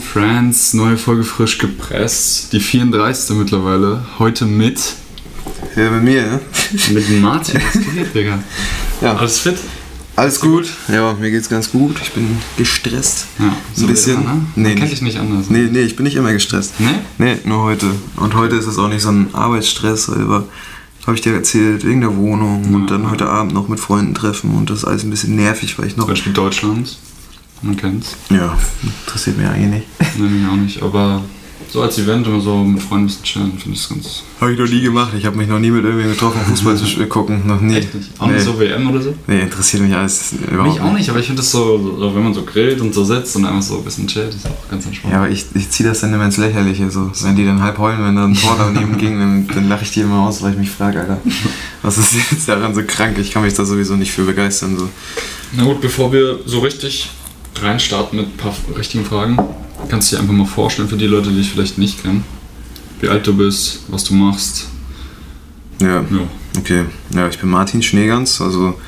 and Friends, neue Folge frisch gepresst. Die 34. mittlerweile. Heute mit. Ja, mit mir, ne? Mit Martin. Was geht, Digga? Ja. Alles fit? Alles gut? Ja, mir geht's ganz gut. Ich bin gestresst. Ja. Ein bisschen. Immer, ne? Nee, Man kennt nicht. dich nicht anders. Nee, nee, ich bin nicht immer gestresst. Nee? Nee, nur heute. Und heute ist es auch nicht so ein Arbeitsstress, aber habe ich dir erzählt, wegen der Wohnung und dann heute Abend noch mit Freunden treffen und das ist alles ein bisschen nervig, weil ich noch. Zum Beispiel Deutschlands. Man kennt's. Ja, interessiert mich eigentlich nicht. Nee, mich auch nicht. Aber so als Event immer so mit Freunden ein bisschen chillen, finde ich ganz. Habe ich noch nie gemacht. Ich habe mich noch nie mit irgendwem getroffen, Fußball zu sch- gucken. Noch nie. Echt nicht. Auch nee. nicht so WM oder so? nee, interessiert mich alles überhaupt Mich auch nicht, aber ich finde das so, so, wenn man so grillt und so sitzt und einfach so ein bisschen chillt, ist auch ganz entspannt. Ja, aber ich, ich ziehe das dann immer ins Lächerliche. So. Wenn die dann halb heulen, wenn da ein Tor daneben ging, dann, dann lache ich die immer aus, weil ich mich frage, Alter, was ist jetzt daran so krank? Ich kann mich da sowieso nicht für begeistern. So. Na gut, bevor wir so richtig reinstarten mit ein paar richtigen Fragen, kannst du dir einfach mal vorstellen für die Leute, die dich vielleicht nicht kennen, wie alt du bist, was du machst. Ja, Ja. okay. Ja, ich bin Martin Schneegans. Also,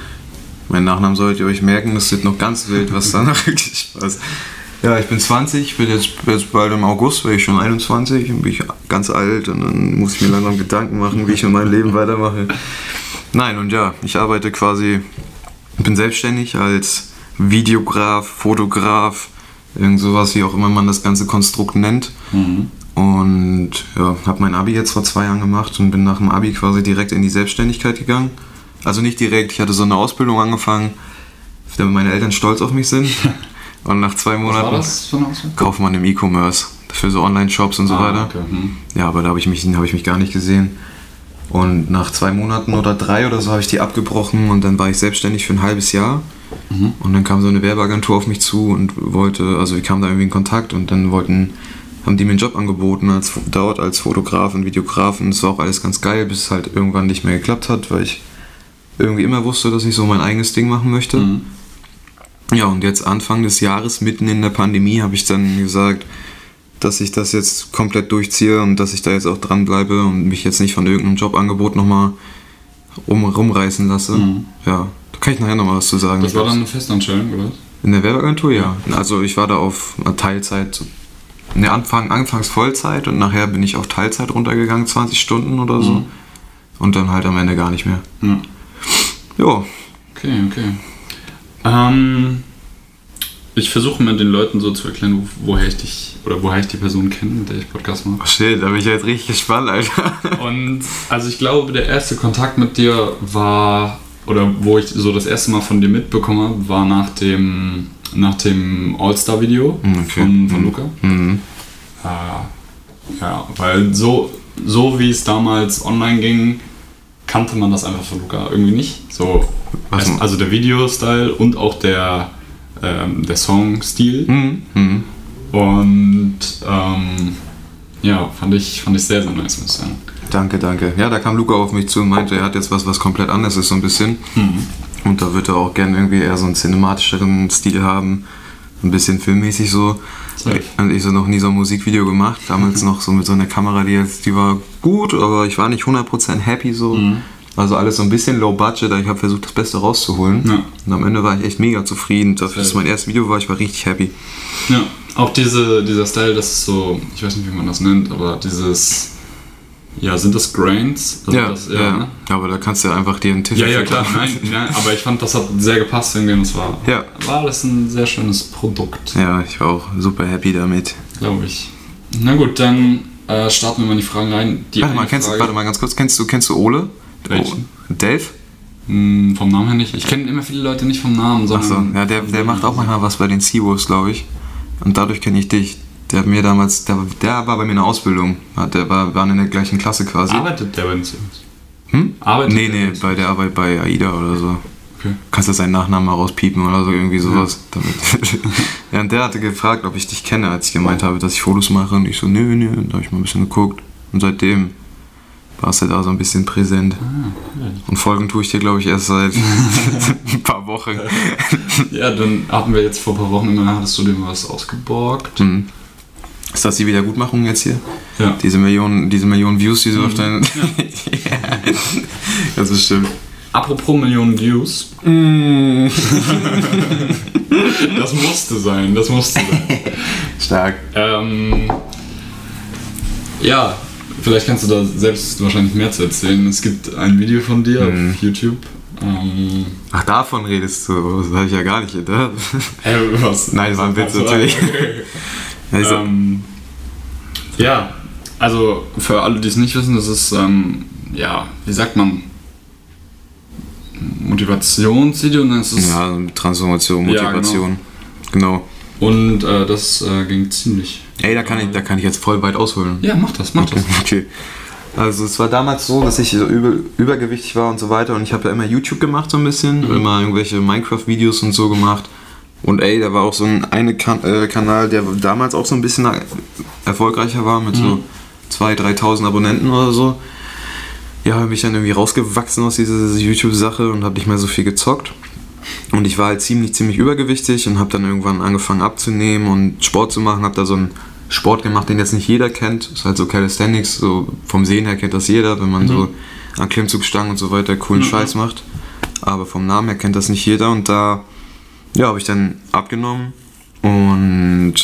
meinen Nachnamen solltet ihr euch merken. Das wird noch ganz wild, was danach wirklich Spaß. Ja, ich bin 20, bin jetzt, jetzt bald im August, werde ich schon 21, dann bin ich ganz alt und dann muss ich mir langsam Gedanken machen, wie ich in meinem Leben weitermache. Nein, und ja, ich arbeite quasi, bin selbstständig als Videograf, Fotograf, irgend sowas, wie auch immer man das ganze Konstrukt nennt. Mhm. Und ja, habe mein Abi jetzt vor zwei Jahren gemacht und bin nach dem Abi quasi direkt in die Selbstständigkeit gegangen. Also nicht direkt, ich hatte so eine Ausbildung angefangen, damit meine Eltern stolz auf mich sind. Und nach zwei Was Monaten war das für eine? Kaufmann im E-Commerce für so Online-Shops und so Ah, weiter. okay. Mhm. Ja, aber da habe ich, mich- hab ich mich gar nicht gesehen. Und nach zwei Monaten oder drei oder so habe ich die abgebrochen und dann war ich selbstständig für ein halbes Jahr. Mhm. Und dann kam so eine Werbeagentur auf mich zu und wollte, also ich kam da irgendwie in Kontakt und dann wollten, haben die mir einen Job angeboten als, dort als Fotograf und Videograf und es war auch alles ganz geil, bis es halt irgendwann nicht mehr geklappt hat, weil ich irgendwie immer wusste, dass ich so mein eigenes Ding machen möchte. Mhm. Ja, und jetzt Anfang des Jahres, mitten in der Pandemie, habe ich dann gesagt, dass ich das jetzt komplett durchziehe und dass ich da jetzt auch dranbleibe und mich jetzt nicht von irgendeinem Jobangebot nochmal rum, rumreißen lasse. Mhm. Ja, kann ich nachher nochmal was zu sagen. Das war dann eine Festanstellung, oder? In der Werbeagentur, ja. Also ich war da auf Teilzeit, ne, Anfang, anfangs Vollzeit und nachher bin ich auf Teilzeit runtergegangen, 20 Stunden oder so. Mhm. Und dann halt am Ende gar nicht mehr. Ja. Ja, Okay, okay. Ähm, ich versuche mal den Leuten so zu erklären, wo- woher ich dich oder woher ich die Person kenne, mit der ich Podcast mache. oh shit, da bin ich jetzt richtig gespannt, Alter. Und also ich glaube, der erste Kontakt mit dir war, oder wo ich so das erste Mal von dir mitbekommen habe, war nach dem, nach dem All-Star-Video Okay. von, von Mhm. Luca. Mhm. Äh, ja, weil so, so wie es damals online ging, kannte man das einfach von Luca irgendwie nicht. So, erst- also der Video-Style und auch der, ähm, der Song-Stil. Mhm. Und ähm, ja, fand ich, fand ich sehr, sehr nice, muss ich sagen. Danke, danke. Ja, da kam Luca auf mich zu und meinte, er hat jetzt was, was komplett anderes ist, so ein bisschen. Mhm. Und da wird er auch gerne irgendwie eher so einen cinematischeren Stil haben. Ein bisschen filmmäßig so. Safe. Und ich so noch nie so ein Musikvideo gemacht. Damals noch so mit so einer Kamera, die jetzt, die war gut, aber ich war nicht 100% happy so. Mhm. Also alles so ein bisschen low budget, ich habe versucht, das Beste rauszuholen. Ja. Und am Ende war ich echt mega zufrieden. Dafür, dass Safe. mein erstes Video war, ich war richtig happy. Ja, auch diese, dieser Style, das ist so, ich weiß nicht, wie man das nennt, aber dieses, ja, sind das Grains? Also ja, das, ja. ne? Aber da kannst du ja einfach dir einen Tisch ja, ja, klar, nein, nein, aber ich fand, das hat sehr gepasst irgendwie es war, Ja. war alles ein sehr schönes Produkt, Ja, ich war auch super happy damit. glaube ich. Na gut, dann äh, starten wir mal in die Fragen rein. Die Warte mal, kennst, Frage, warte mal ganz kurz, kennst du, kennst du Ole? Welchen? Oh, Dave? Mh, vom Namen her nicht. Ich kenne immer viele Leute nicht vom Namen, Achso, sondern... ja, der, der macht auch manchmal was bei den Seawolves, glaube ich. Und dadurch kenne ich dich. Der hat mir damals, der, der war bei mir in der Ausbildung. Der war, waren in der gleichen Klasse quasi. Arbeitet der bei den Sims? Hm? Arbeitet Nee, nee, bei der Arbeit bei AIDA oder so. Okay. Kannst du seinen Nachnamen mal rauspiepen oder so, irgendwie sowas. Damit. ja, und der hatte gefragt, ob ich dich kenne, als ich gemeint habe, dass ich Fotos mache. Und ich so, nö, nö. Und da habe ich mal ein bisschen geguckt. Und seitdem warst du da so ein bisschen präsent. Ah, cool. Und Folgen tue ich dir, glaube ich, erst seit ein paar Wochen. Ja, dann hatten wir jetzt vor ein paar Wochen immer, hattest du dir was ausgeborgt. Hm. Ist das die Wiedergutmachung jetzt hier? Ja. Diese Millionen, diese Millionen Views, die so auf deinen. ja. Das ist stimmt. apropos Millionen Views. Mm. Das musste sein, das musste sein. Stark. ähm, ja, vielleicht kannst du da selbst wahrscheinlich mehr zu erzählen. Es gibt ein Video von dir Mhm. auf YouTube. Ähm, Ach, davon redest du. Das habe ich ja gar nicht gedacht. Hä, was? Nein, war ein Witz natürlich. Okay. Also, ähm, ja, also für alle, die es nicht wissen, das ist, ähm, ja, wie sagt man, Motivationsvideo und das ist ja, Transformation, Ja, Motivation. genau. und äh, das äh, ging ziemlich. Ey, da kann, ich, da kann ich jetzt voll weit ausholen. Ja, mach das, mach das. Okay. Also es war damals so, dass ich so über, übergewichtig war und so weiter und ich habe ja immer YouTube gemacht so ein bisschen, immer irgendwelche Minecraft-Videos und so gemacht. Und ey, da war auch so ein eine kan äh, Kanal, der damals auch so ein bisschen erfolgreicher war mit so 2.000, 3.000 Abonnenten oder so. Ja, habe ich dann irgendwie rausgewachsen aus dieser YouTube-Sache und habe nicht mehr so viel gezockt. Und ich war halt ziemlich, ziemlich übergewichtig und habe dann irgendwann angefangen abzunehmen und Sport zu machen. Habe da so einen Sport gemacht, den jetzt nicht jeder kennt. ist halt so Calisthenics, so vom Sehen her kennt das jeder, wenn man so an Klimmzugstangen und so weiter coolen Scheiß macht. Aber vom Namen her kennt das nicht jeder und da ja, habe ich dann abgenommen und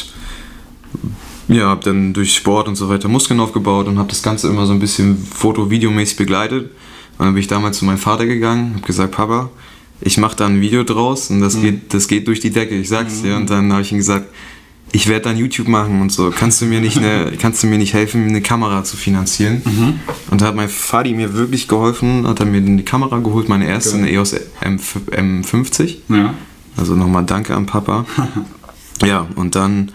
ja, habe dann durch Sport und so weiter Muskeln aufgebaut und habe das Ganze immer so ein bisschen foto-videomäßig begleitet. Und dann bin ich damals zu meinem Vater gegangen, habe gesagt, Papa, ich mache da ein Video draus und das, geht, das geht durch die Decke, ich sag's dir. Und dann habe ich ihm gesagt, ich werde dann YouTube machen und so. Kannst du mir nicht eine, kannst du mir nicht helfen, eine Kamera zu finanzieren? Und da hat mein Vati mir wirklich geholfen, hat er mir die Kamera geholt, meine erste, Geil. eine EOS M, M50. Ja. Also nochmal danke an Papa. ja, und dann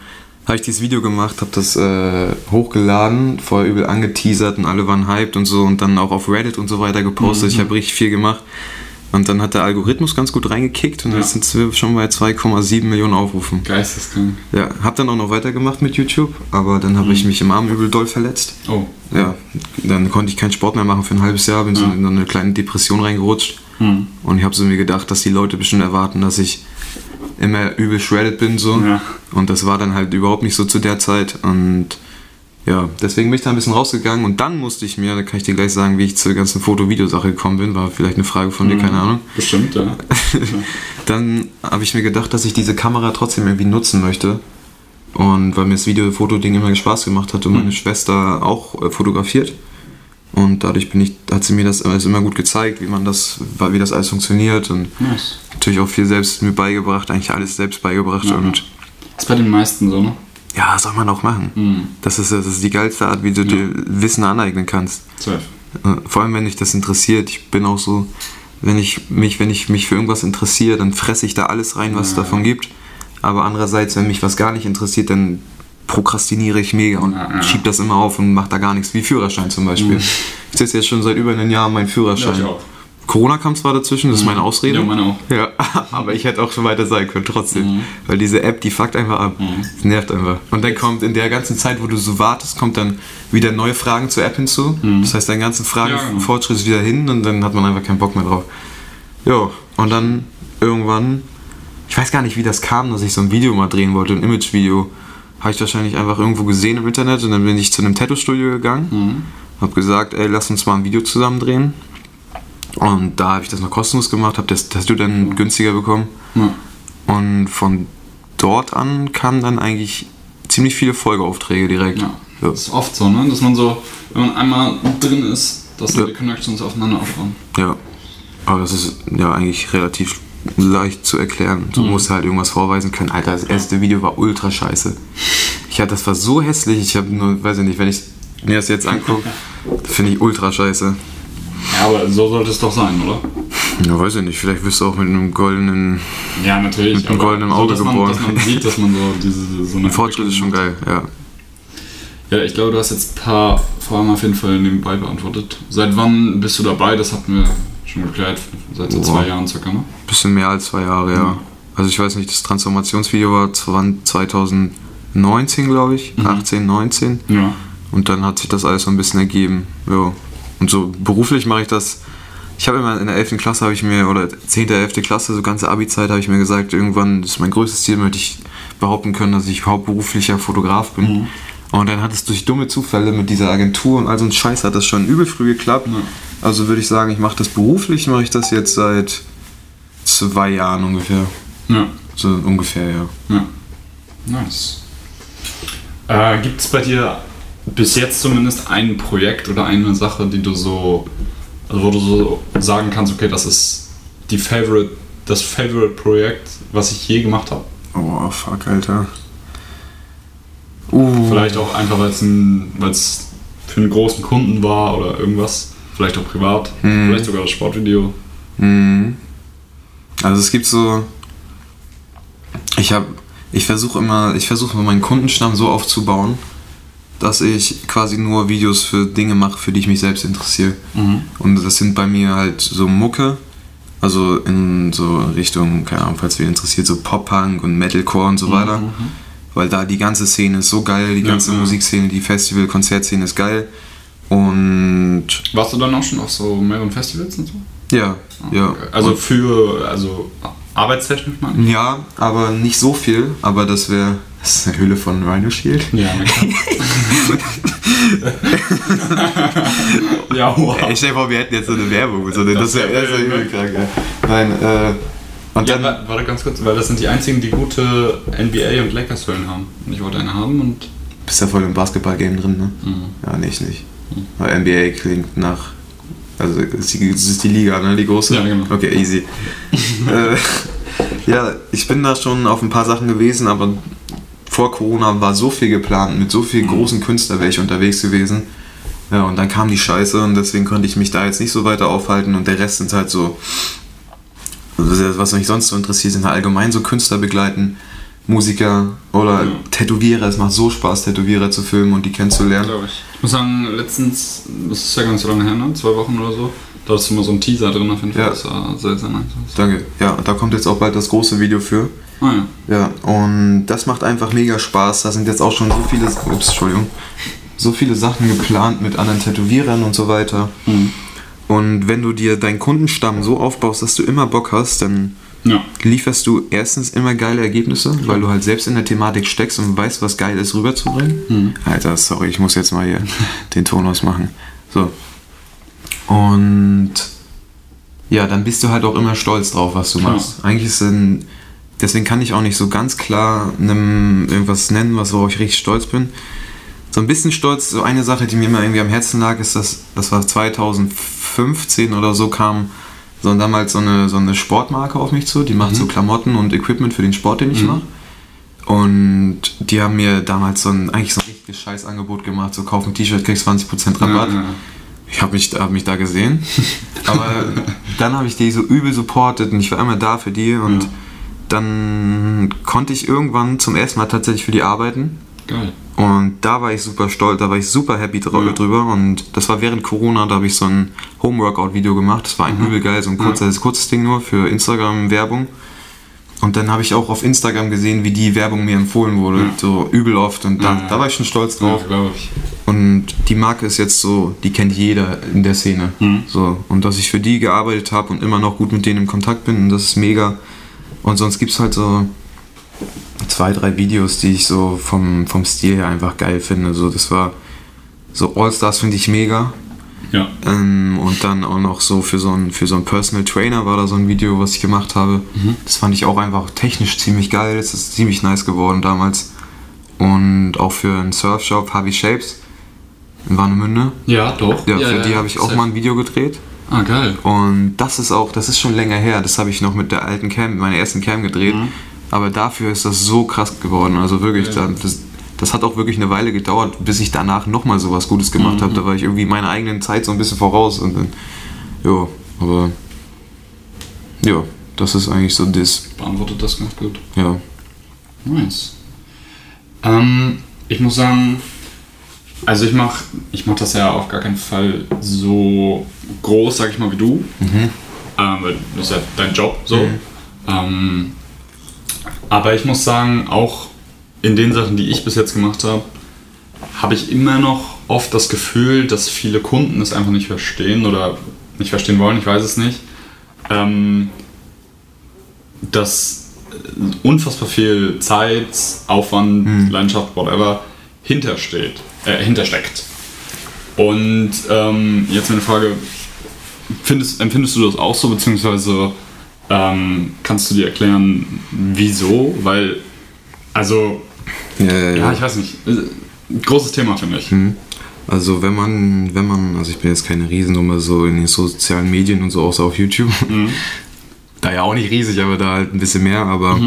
habe ich dieses Video gemacht, habe das äh, hochgeladen, vorher übel angeteasert und alle waren hyped und so und dann auch auf Reddit und so weiter gepostet. Ich habe richtig viel gemacht. Und dann hat der Algorithmus ganz gut reingekickt und Ja. jetzt sind wir schon bei 2,7 Millionen Aufrufen. Geisteskrank. Ja, hab dann auch noch weitergemacht mit YouTube, aber dann habe ich mich im Arm übel doll verletzt. Oh. Ja, dann konnte ich keinen Sport mehr machen für ein halbes Jahr, bin so in eine kleine Depression reingerutscht. Hm. Und ich habe so mir gedacht, dass die Leute bestimmt erwarten, dass ich immer übel shredded bin so. Ja. Und das war dann halt überhaupt nicht so zu der Zeit. Und ja, deswegen bin ich da ein bisschen rausgegangen und dann musste ich mir, da kann ich dir gleich sagen, wie ich zur ganzen Foto-Video-Sache gekommen bin, war vielleicht eine Frage von dir, keine Ahnung. Bestimmt, ja. Dann habe ich mir gedacht, dass ich diese Kamera trotzdem irgendwie nutzen möchte. Und weil mir das Video-Foto-Ding immer Spaß gemacht hat und meine Schwester auch äh, fotografiert. Und dadurch bin ich, hat sie mir das alles immer gut gezeigt, wie man das, wie das alles funktioniert und Nice. natürlich auch viel selbst mir beigebracht, eigentlich alles selbst beigebracht Ja. und Ist bei den meisten so, ne? ja, soll man auch machen. Hm. Das ist, das ist die geilste Art, wie du dir Wissen aneignen kannst. Safe. Äh, Vor allem, wenn dich das interessiert. Ich bin auch so, wenn ich mich, wenn ich mich für irgendwas interessiere, dann fresse ich da alles rein, was es Ja. davon gibt. Aber andererseits, wenn mich was gar nicht interessiert, dann prokrastiniere ich mega und Ja, ja. schieb das immer auf und mache da gar nichts, wie Führerschein zum Beispiel. Ich sitze jetzt schon seit über einem Jahr meinen Führerschein. Ja. Corona kam zwar dazwischen, das ist meine Ausrede. Ja, meine auch. Ja, aber ich hätte auch schon weiter sein können, trotzdem. Mhm. Weil diese App, die fuckt einfach ab. Das nervt einfach. Und dann kommt in der ganzen Zeit, wo du so wartest, kommt dann wieder neue Fragen zur App hinzu. Das heißt, dein ganzen Mhm. Ja, genau. Fragenfortschritt ist wieder hin und dann hat man einfach keinen Bock mehr drauf. Jo, und dann irgendwann, ich weiß gar nicht, wie das kam, dass ich so ein Video mal drehen wollte, ein Image-Video. Habe ich wahrscheinlich einfach irgendwo gesehen im Internet und dann bin ich zu einem Tattoo-Studio gegangen. Mhm. Hab gesagt, ey, lass uns mal ein Video zusammen drehen. Und da habe ich das noch kostenlos gemacht, habe das Tattoo dann günstiger bekommen. Ja. Und von dort an kamen dann eigentlich ziemlich viele Folgeaufträge direkt. ja. Das ist oft so, ne? Dass man so, wenn man einmal drin ist, dass Ja. die Connections aufeinander aufbauen. Ja. Aber das ist ja eigentlich relativ leicht zu erklären. Du musst halt irgendwas vorweisen können. Alter, das erste Video war ultra scheiße. Ich hatte, das war so hässlich. Ich habe nur, weiß ich nicht, wenn ich mir das jetzt angucke, finde ich ultra scheiße. Ja, aber so sollte es doch sein, oder? Ja, weiß ich nicht. Vielleicht wirst du auch mit einem goldenen. Ja, natürlich. Mit einem goldenen Auge dass man, geboren. Dass man sieht, dass man so diese so eine Fortschritt ist schon geil, ja. Ja, ich glaube, du hast jetzt ein paar Fragen auf jeden Fall nebenbei beantwortet. Seit wann bist du dabei? Das hatten wir schon geklärt. Seit so zwei Jahren circa, ne? Bisschen mehr als zwei Jahre, ja. Also ich weiß nicht, das Transformationsvideo war 2019, glaube ich. 18, 19. Ja. Und dann hat sich das alles so ein bisschen ergeben. Ja. Und so beruflich mache ich das. Ich habe immer in der 11. Klasse habe ich mir, oder 10. 11. Klasse, so ganze Abi-Zeit habe ich mir gesagt, irgendwann, das ist mein größtes Ziel, möchte ich behaupten können, dass ich hauptberuflicher Fotograf bin. Und dann hat es durch dumme Zufälle mit dieser Agentur und all so ein Scheiß hat das schon übel früh geklappt. Ja. Also würde ich sagen, ich mache das beruflich, mache ich das jetzt seit zwei Jahren ungefähr. Ja. So ungefähr, ja. Ja. Nice. Äh, Gibt es bei dir bis jetzt zumindest ein Projekt oder eine Sache, die du so, also wo du so sagen kannst, okay, das ist die Favorite, das Favorite Projekt, was ich je gemacht habe? Oh, fuck, Alter. Uh. Vielleicht auch einfach, weil es ein, weil's für einen großen Kunden war oder irgendwas. Vielleicht auch privat. Mhm. Vielleicht sogar das Sportvideo. Mhm. Also es gibt so. Ich habe, ich versuche immer, ich versuche meinen Kundenstamm so aufzubauen, dass ich quasi nur Videos für Dinge mache, für die ich mich selbst interessiere. Und das sind bei mir halt so Mucke, also in so Richtung, keine Ahnung, falls wer interessiert, so Pop-Punk und Metalcore und so weiter. Weil da die ganze Szene ist so geil, die Ja, ganze ja. Musikszene, die Festival-, Konzertszene ist geil. Und Warst du dann auch schon auf so mehreren Festivals und so? ja, ja. Okay. Also für, also arbeitstechnisch ich? Ja, aber nicht so viel. Aber das wäre. Das ist eine Hülle von Rhino Shield. Ja, ja, wow. Ey, stell dir vor, wir hätten jetzt so eine Werbung. So eine, das Das wäre wär- wär wär- krank. Ja. Nein, äh. Und Ja, dann. wa- warte ganz kurz, weil das sind die einzigen, die gute NBA und Lakers-Hüllen haben. Und ich wollte eine haben und. bist ja voll im Basketball-Game drin, ne? Mhm. Ja, nicht, nicht. Weil NBA klingt nach. Also, es ist die- es ist die Liga, ne? Die große? Ja, genau. Okay, easy. äh, ja, ich bin da schon auf ein paar Sachen gewesen, aber vor Corona war so viel geplant. Mit so vielen großen Künstlern wäre ich unterwegs gewesen. Ja, und dann kam die Scheiße und deswegen konnte ich mich da jetzt nicht so weiter aufhalten und der Rest sind halt so. Also Was mich sonst so interessiert, sind halt allgemein so Künstler begleiten, Musiker oder Ja. Tätowierer. Es macht so Spaß, Tätowierer zu filmen und die kennenzulernen. Glaube ich. Ich muss sagen, letztens, das ist ja ganz so lange her, ne? Zwei Wochen oder so. Da hast du mal so einen Teaser drin auf jeden Fall. Ja. Das war sehr, sehr nice. Danke. Ja, da kommt jetzt auch bald das große Video für. Ah ja. Ja, und das macht einfach mega Spaß. Da sind jetzt auch schon so viele, ups, Entschuldigung, so viele Sachen geplant mit anderen Tätowierern und so weiter. Und wenn du dir deinen Kundenstamm so aufbaust, dass du immer Bock hast, dann Ja. lieferst du erstens immer geile Ergebnisse, weil du halt selbst in der Thematik steckst und weißt, was geil ist, rüberzubringen. Alter, sorry, ich muss jetzt mal hier den Ton ausmachen. So. Und ja, dann bist du halt auch immer stolz drauf, was du Klar. machst. Eigentlich ist ein, deswegen kann ich auch nicht so ganz klar einem irgendwas nennen, was worauf ich richtig stolz bin. So ein bisschen stolz, so eine Sache, die mir immer irgendwie am Herzen lag, ist, dass das war 2015 oder so kam so damals so eine, so eine Sportmarke auf mich zu, die macht so Klamotten und Equipment für den Sport, den ich Mhm. mache. Und die haben mir damals so ein, eigentlich so ein richtiges Scheißangebot gemacht, so kauf ein T-Shirt, kriegst 20% Rabatt. Ja, ja. Ich habe mich, hab mich da gesehen. Aber dann habe ich die so übel supportet und ich war immer da für die und Ja. dann konnte ich irgendwann zum ersten Mal tatsächlich für die arbeiten. Geil. Und da war ich super stolz, da war ich super happy dra- Ja. drüber. Und das war während Corona, da habe ich so ein Home-Workout-Video gemacht. Das war ein übel geil, so ein Ja. kurzes, kurzes Ding nur für Instagram-Werbung. Und dann habe ich auch auf Instagram gesehen, wie die Werbung mir empfohlen wurde, Ja. so übel oft. Und da, da war ich schon stolz drauf. glaube ich. Und die Marke ist jetzt so, die kennt jeder in der Szene. Mhm. So, und dass ich für die gearbeitet habe und immer noch gut mit denen im Kontakt bin, das ist mega. Und sonst gibt es halt so zwei, drei Videos, die ich so vom, vom Stil her einfach geil finde. So, das war so All-Stars finde ich mega. Ja. Ähm, und dann auch noch so für so einen für so einen Personal Trainer war da so ein Video, was ich gemacht habe. Das fand ich auch einfach technisch ziemlich geil. Das ist ziemlich nice geworden damals. Und auch für einen Surfshop, Harvey Shapes in Warnemünde. Ja, doch. Ja, für die habe ich auch safe. mal ein Video gedreht. Ah, geil. Und das ist auch, das ist schon länger her. Das habe ich noch mit der alten Cam, meiner ersten Cam gedreht. Mhm. Aber dafür ist das so krass geworden. Also wirklich, Ja. da, das, das hat auch wirklich eine Weile gedauert, bis ich danach nochmal sowas Gutes gemacht Mhm. habe. Da war ich irgendwie meiner eigenen Zeit so ein bisschen voraus. Und dann, ja, aber ja, das ist eigentlich so das. Beantwortet das ganz gut. Ja. Nice. Ähm, ich muss sagen, also ich mache ich mach das ja auf gar keinen Fall so groß, sag ich mal, wie du. Ähm, weil das ist ja dein Job so. Mhm. Ähm, aber ich muss sagen, auch in den Sachen, die ich bis jetzt gemacht habe, habe ich immer noch oft das Gefühl, dass viele Kunden es einfach nicht verstehen oder nicht verstehen wollen, ich weiß es nicht. Ähm, dass unfassbar viel Zeit, Aufwand, Mhm. Leidenschaft, whatever, hintersteht, äh, hintersteckt. Und ähm, jetzt meine Frage, findest, empfindest du das auch so, beziehungsweise ähm, kannst du dir erklären, wieso? Weil, also, Ja, ja, ja. ja, ich weiß nicht, äh, großes Thema finde ich. Mhm. Also wenn man, wenn man, also ich bin jetzt keine Riesennummer so in den sozialen Medien und so, außer auf YouTube. Da ja auch nicht riesig, aber da halt ein bisschen mehr. Aber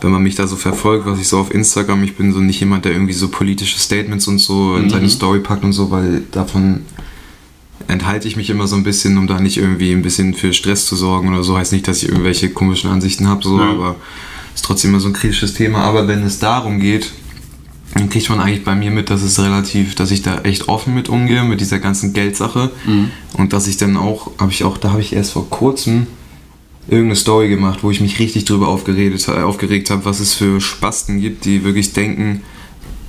wenn man mich da so verfolgt, was ich so auf Instagram, ich bin so nicht jemand, der irgendwie so politische Statements und so in seine Story packt und so, weil davon enthalte ich mich immer so ein bisschen, um da nicht irgendwie ein bisschen für Stress zu sorgen oder so. Heißt nicht, dass ich irgendwelche komischen Ansichten habe, so, Ja. aber ist trotzdem immer so ein kritisches Thema. Aber wenn es darum geht, dann kriegt man eigentlich bei mir mit, dass es relativ, dass ich da echt offen mit umgehe, mit dieser ganzen Geldsache. Und dass ich dann auch, habe ich auch, da habe ich erst vor kurzem irgendeine Story gemacht, wo ich mich richtig drüber aufgeredet, äh, aufgeregt habe, was es für Spasten gibt, die wirklich denken,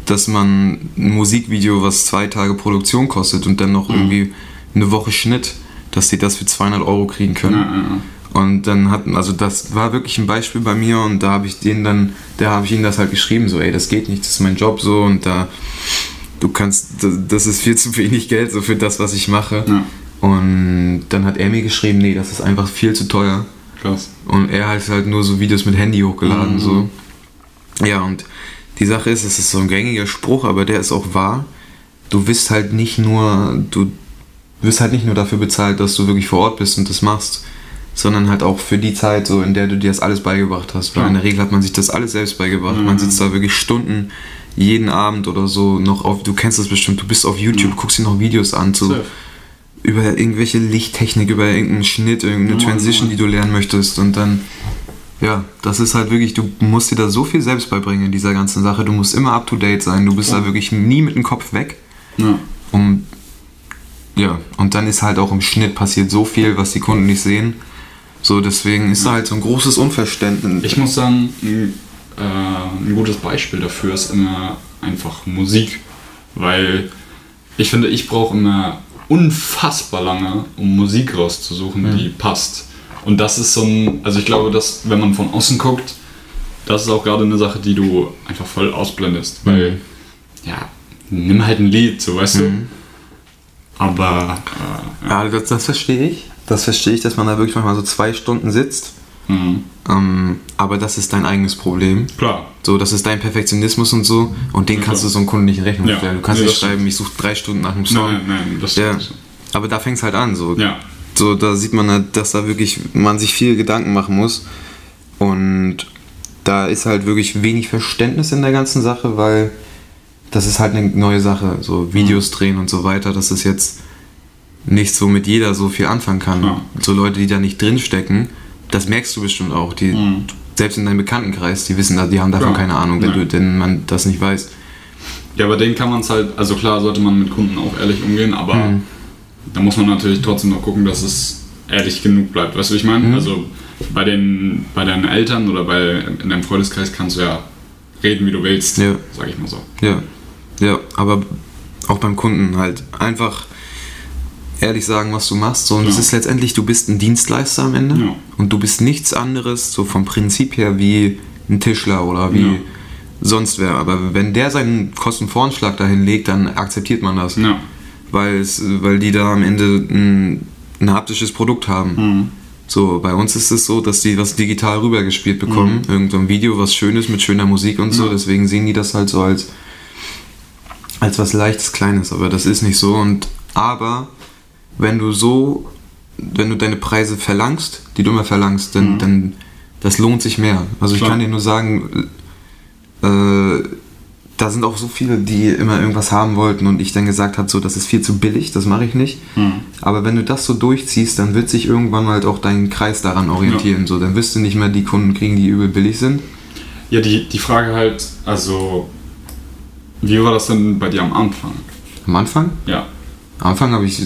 dass man ein Musikvideo, was zwei Tage Produktion kostet und dann noch irgendwie eine Woche Schnitt, dass sie das für 200 Euro kriegen können. Ja, ja, ja. Und dann hatten, also das war wirklich ein Beispiel bei mir und da habe ich den dann, da habe ich ihnen das halt geschrieben, so, ey, das geht nicht, das ist mein Job so und da, du kannst, das- ist viel zu wenig Geld so für das, was ich mache. Und dann hat er mir geschrieben, nee, das ist einfach viel zu teuer. krass. Und er hat halt nur so Videos mit Handy hochgeladen, Mhm. so. Ja, und die Sache ist, es ist so ein gängiger Spruch, aber der ist auch wahr. Du wirst halt nicht nur, du wirst halt nicht nur dafür bezahlt, dass du wirklich vor Ort bist und das machst, sondern halt auch für die Zeit, so in der du dir das alles beigebracht hast. Weil Ja. in der Regel hat man sich das alles selbst beigebracht. Mhm. Man sitzt da wirklich Stunden jeden Abend oder so noch auf, du kennst das bestimmt, du bist auf YouTube, Ja. guckst dir noch Videos an, so Safe. über irgendwelche Lichttechnik, über irgendeinen Schnitt, irgendeine Normal, Transition, die du lernen möchtest und dann, ja, das ist halt wirklich, du musst dir da so viel selbst beibringen in dieser ganzen Sache, du musst immer up to date sein, du bist Ja. da wirklich nie mit dem Kopf weg, Ja. um, ja, und dann ist halt auch im Schnitt passiert so viel, was die Kunden nicht sehen, so deswegen ist da halt so ein großes Unverständnis. Ich muss sagen, ein, äh, ein gutes Beispiel dafür ist immer einfach Musik. Weil ich finde, ich brauche immer unfassbar lange, um Musik rauszusuchen, die passt. Und das ist so ein, also ich glaube, dass wenn man von außen guckt, das ist auch gerade eine Sache, die du einfach voll ausblendest. Weil, ja, nimm halt ein Lied, so weißt du. Aber, äh, ja. ja, das, das verstehe ich, das verstehe ich, dass man da wirklich manchmal so zwei Stunden sitzt, Mhm. ähm, aber das ist dein eigenes Problem. Klar. So, das ist dein Perfektionismus und so. Und den Ja, kannst du klar. so einem Kunden nicht in Rechnung Ja. stellen. Du kannst Nee, nicht schreiben, ich suche drei Stunden nach einem Song. Nein, nein, das Ja. Aber da fängt es halt an. So. Ja. so, da sieht man halt, dass da wirklich man sich viel Gedanken machen muss. Und da ist halt wirklich wenig Verständnis in der ganzen Sache, weil das ist halt eine neue Sache. So Videos drehen und so weiter, das ist jetzt nicht so mit jeder so viel anfangen kann. Ja. So Leute, die da nicht drinstecken, das merkst du bestimmt auch. Die, Mhm. Selbst in deinem Bekanntenkreis, die wissen, die haben davon Ja. keine Ahnung, wenn, Ja. du, wenn man das nicht weiß. Ja, bei denen kann man es halt, also klar sollte man mit Kunden auch ehrlich umgehen, aber Mhm. da muss man natürlich trotzdem noch gucken, dass es ehrlich genug bleibt. Weißt du, wie ich meine? Mhm. Also bei, den, bei deinen Eltern oder bei, in deinem Freundeskreis kannst du ja reden, wie du willst, Ja. sag ich mal so. Ja, ja, aber auch beim Kunden halt einfach ehrlich sagen, was du machst. So, und es Ja. ist letztendlich, du bist ein Dienstleister am Ende Ja. und du bist nichts anderes, so vom Prinzip her, wie ein Tischler oder wie Ja. sonst wer. Aber wenn der seinen Kostenvoranschlag dahin legt, dann akzeptiert man das. Weil, es, weil die da am Ende ein, ein haptisches Produkt haben. Mhm. So, bei uns ist es so, dass die was digital rübergespielt bekommen. Irgend so ein Video, was schön ist mit schöner Musik und so. Mhm. Deswegen sehen die das halt so als, als was leichtes, kleines. Aber das ist nicht so. Und aber wenn du so, wenn du deine Preise verlangst, die du immer verlangst, dann, Mhm. dann das lohnt sich mehr. Also ich Klar. kann dir nur sagen, äh, da sind auch so viele, die immer irgendwas haben wollten und ich dann gesagt habe, so, das ist viel zu billig, das mache ich nicht. Mhm. Aber wenn du das so durchziehst, dann wird sich irgendwann halt auch dein Kreis daran orientieren. So, dann wirst du nicht mehr die Kunden kriegen, die übel billig sind. Ja, die, die Frage halt, also, wie war das denn bei dir am Anfang? Am Anfang? Ja. Am Anfang habe ich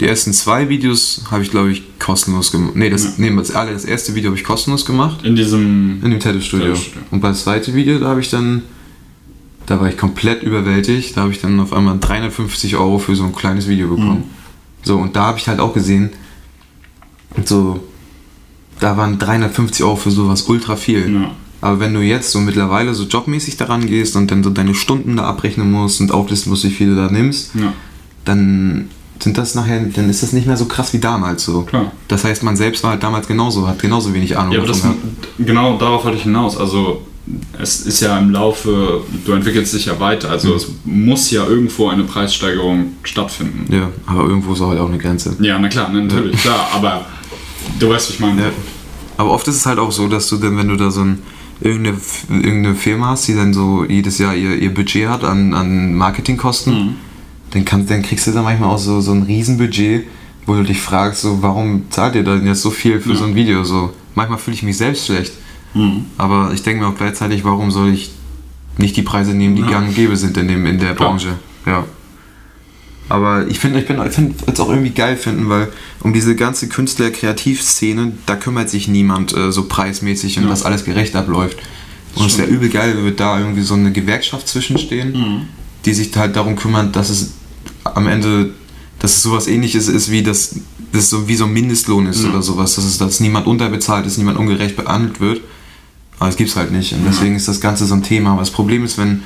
die ersten zwei Videos habe ich glaube ich kostenlos gemacht. Nee, das, Ja. nee, das, alle, das erste Video habe ich kostenlos gemacht In diesem. in dem Tattoo-Studio. Tattoo-Studio. Und bei das zweite Video, da habe ich dann, da war ich komplett überwältigt. Da habe ich dann auf einmal 350 Euro für so ein kleines Video bekommen. Mhm. So, und da habe ich halt auch gesehen, so, da waren 350 Euro für sowas ultra viel. Ja. Aber wenn du jetzt so mittlerweile so jobmäßig daran gehst und dann so deine Stunden da abrechnen musst und auflisten musst, wie viel du da nimmst, Ja. dann sind das nachher, dann ist das nicht mehr so krass wie damals so. Klar. Das heißt, man selbst war halt damals genauso, hat genauso wenig Ahnung Ja, aber das, genau darauf wollte ich hinaus. Also es ist ja im Laufe, du entwickelst dich ja weiter, also es muss ja irgendwo eine Preissteigerung stattfinden. Ja, aber irgendwo ist auch halt auch eine Grenze. Ja, na klar, natürlich, klar, aber du weißt, wie ich meine. Ja. Aber oft ist es halt auch so, dass du dann, wenn du da so ein, irgendeine, irgendeine Firma hast, die dann so jedes Jahr ihr, ihr Budget hat an, an Marketingkosten, Mhm. dann, kann, dann kriegst du dann manchmal auch so, so ein Riesenbudget, wo du dich fragst, so, warum zahlt ihr denn jetzt so viel für Ja. so ein Video? So, manchmal fühle ich mich selbst schlecht. Mhm. Aber ich denke mir auch gleichzeitig, warum soll ich nicht die Preise nehmen, die Ja. gang und gäbe sind in, dem, in der Klar. Branche? Ja. Aber ich finde, ich bin, ich finde es auch irgendwie geil finden, weil um diese ganze Künstler-Kreativszene, da kümmert sich niemand äh, so preismäßig und Ja. dass alles gerecht abläuft. Und es wäre übel geil, wird da irgendwie so eine Gewerkschaft zwischenstehen, Mhm. die sich halt darum kümmert, dass es am Ende, dass es sowas ähnliches ist, wie das, das so wie so ein Mindestlohn ist Ja. oder sowas, dass es dass niemand unterbezahlt ist, niemand ungerecht behandelt wird. Aber es gibt's halt nicht. Und deswegen ist das Ganze so ein Thema. Aber das Problem ist, wenn,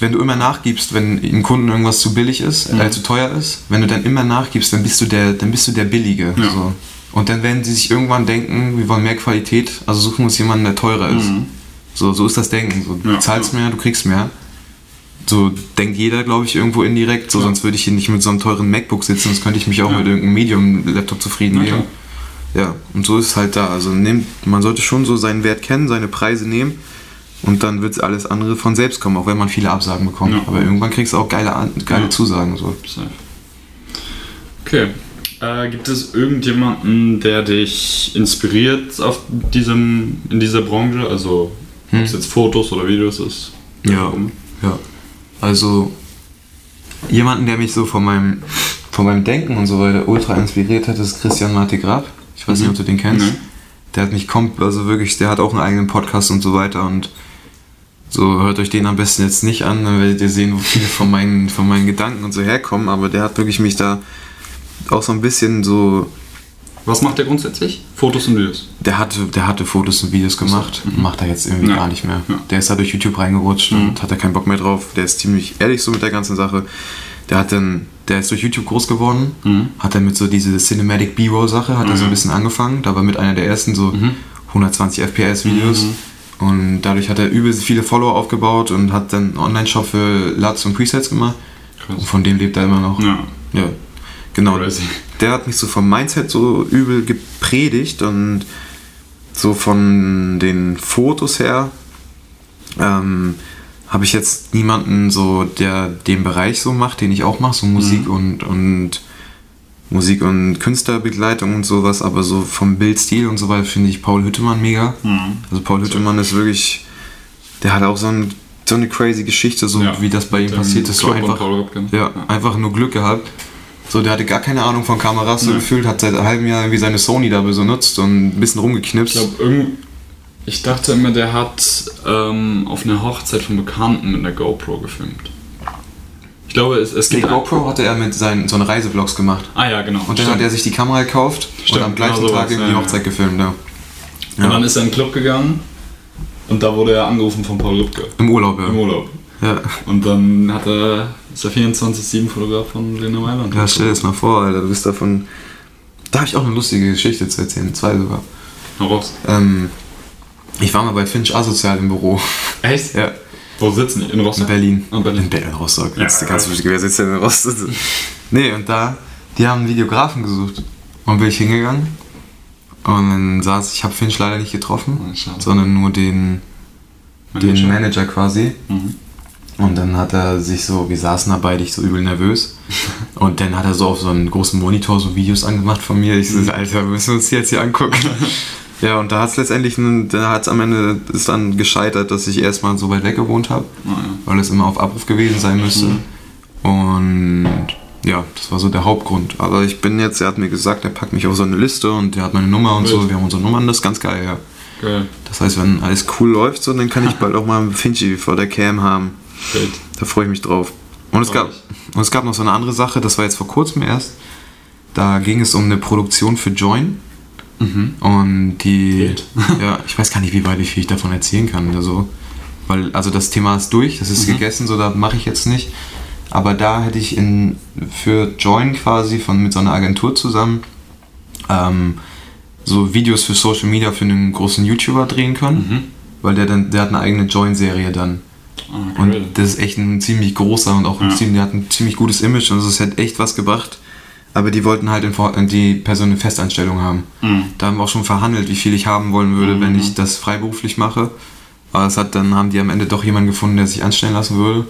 wenn du immer nachgibst, wenn einem Kunden irgendwas zu billig ist, Mhm. äh, zu teuer ist, wenn du dann immer nachgibst, dann bist du der, dann bist du der Billige. Ja. So. Und dann werden sie sich irgendwann denken, wir wollen mehr Qualität, also suchen wir uns jemanden, der teurer ist. Mhm. So, so ist das Denken. So, du Ja, zahlst ja. mehr, du kriegst mehr. So denkt jeder, glaube ich, irgendwo indirekt. So, sonst würde ich hier nicht mit so einem teuren MacBook sitzen, sonst könnte ich mich auch mit irgendeinem Medium-Laptop zufrieden geben. Ja, und so ist es halt da. Also nimmt, man sollte schon so seinen Wert kennen, seine Preise nehmen und dann wird alles andere von selbst kommen, auch wenn man viele Absagen bekommt. Ja. Aber irgendwann kriegst du auch geile, geile Ja. Zusagen. So. Okay. Äh, gibt es irgendjemanden, der dich inspiriert auf diesem, in dieser Branche? Also, ob es jetzt Fotos oder Videos ist? Hm. Ja. Ja. Also jemanden, der mich so von meinem, von meinem Denken und so weiter ultra inspiriert hat, ist Christian Marti Grab. Ich weiß nicht, Mhm. ob du den kennst. Nee. Der hat mich kommt, also wirklich, der hat auch einen eigenen Podcast und so weiter und so hört euch den am besten jetzt nicht an, dann werdet ihr sehen, wo viele von meinen, von meinen Gedanken und so herkommen, aber der hat wirklich mich da auch so ein bisschen so, Was macht der grundsätzlich? Fotos und Videos. der hatte, der hatte Fotos und Videos gemacht, macht er jetzt irgendwie Ja. gar nicht mehr. Ja. Der ist da durch YouTube reingerutscht Mhm. und hat da keinen Bock mehr drauf. Der ist ziemlich ehrlich so mit der ganzen Sache. Der hat dann, der ist durch YouTube groß geworden, Mhm. hat dann mit so diese Cinematic B-Roll-Sache, hat er so ein Mhm. bisschen angefangen. Da war mit einer der ersten so Mhm. 120 FPS-Videos. Mhm. Und dadurch hat er übel viele Follower aufgebaut und hat dann einen Online-Shop für LUTs und Presets gemacht. Und Krass. von dem lebt er immer noch. Ja. Ja, genau. Crazy. Der hat mich so vom Mindset so übel gepredigt und so von den Fotos her ähm, habe ich jetzt niemanden so, der den Bereich so macht, den ich auch mache, so Musik und, und Musik und Künstlerbegleitung und sowas, aber so vom Bildstil und so weiter finde ich Paul Hüttemann mega. Mhm. Also Paul Hüttemann ist wirklich, der hat auch so, ein, so eine crazy Geschichte, so Ja. wie das bei ihm Den passiert ist. So einfach, Ripken. ja, einfach nur Glück gehabt. So, der hatte gar keine Ahnung von Kameras, so gefühlt, hat seit einem halben Jahr irgendwie seine Sony da benutzt und ein bisschen Ich rumgeknipst. glaube, irgend... Ich dachte immer, der hat ähm, auf einer Hochzeit von Bekannten mit einer GoPro gefilmt. Ich glaube, es, es Die gibt... GoPro hatte er mit seinen so eine Reisevlogs gemacht. Ah ja, genau. Und dann Stimmt. hat er sich die Kamera gekauft Stimmt, und am gleichen genau Tag irgendwie ja, die Hochzeit gefilmt, ja. Und dann ist er in den Club gegangen und da wurde er angerufen von Paul Lübcke Im Urlaub, ja. im Urlaub. Ja, Und dann hat er, ist er 24-7-Fotograf von Lena Mailand. ja stell dir das mal vor, Alter, du bist davon. Da habe ich auch eine lustige Geschichte zu erzählen, zwei sogar. Hau raus. Ähm, ich war mal bei Finch Asozial im Büro. Echt? Ja, Wo sitzen die? In in Rostock? Berlin. Ah, Berlin. In Berlin, Rostock. Ja, Jetzt ganz wichtig, wer sitzt denn in Rostock? nee, und da, die haben einen Videografen gesucht. Und bin ich hingegangen. Und dann saß, ich habe Finch leider nicht getroffen, schade. sondern nur den, den Manager. Manager quasi. Mhm. Und dann hat er sich so, wir saßen da beide, ich so übel nervös. Und dann hat er so auf so einen großen Monitor so Videos angemacht von mir. Ich so, Alter, wir müssen uns die jetzt hier angucken. ja, und da hat es letztendlich, ein- da hat es am Ende ist dann gescheitert, dass ich erstmal so weit weg gewohnt habe, Ah, ja. weil es immer auf Abruf gewesen sein müsste. Und ja, das war so der Hauptgrund. Aber ich bin jetzt, er hat mir gesagt, er packt mich auf so eine Liste und er hat meine Nummer und so. Wild. Wir haben unsere Nummern, das ist ganz geil, ja. Geil. Das heißt, wenn alles cool läuft, so, dann kann ich bald auch mal einen Finchi vor der Cam haben. Wild. Da freue ich mich drauf. Und es, gab, und es gab noch so eine andere Sache, das war jetzt vor kurzem erst. Da ging es um eine Produktion für Join. Und die. Wild. ja, ich weiß gar nicht, wie weit wie viel ich davon erzählen kann oder so. Weil, also das Thema ist durch, das ist gegessen, so da mache ich jetzt nicht. Aber da hätte ich in, für Join quasi von, mit so einer Agentur zusammen ähm, so Videos für Social Media für einen großen YouTuber drehen können. Weil der dann, der hat eine eigene Join-Serie dann. Ah, Und das ist echt ein ziemlich großer und auch ein Ja. ziemlich, der hat ein ziemlich gutes Image und es hat echt was gebracht. Aber die wollten halt Vor- die Person eine Festanstellung haben. Mhm. Da haben wir auch schon verhandelt, wie viel ich haben wollen würde, wenn ich das freiberuflich mache. Aber es hat, dann haben die am Ende doch jemanden gefunden, der sich anstellen lassen würde.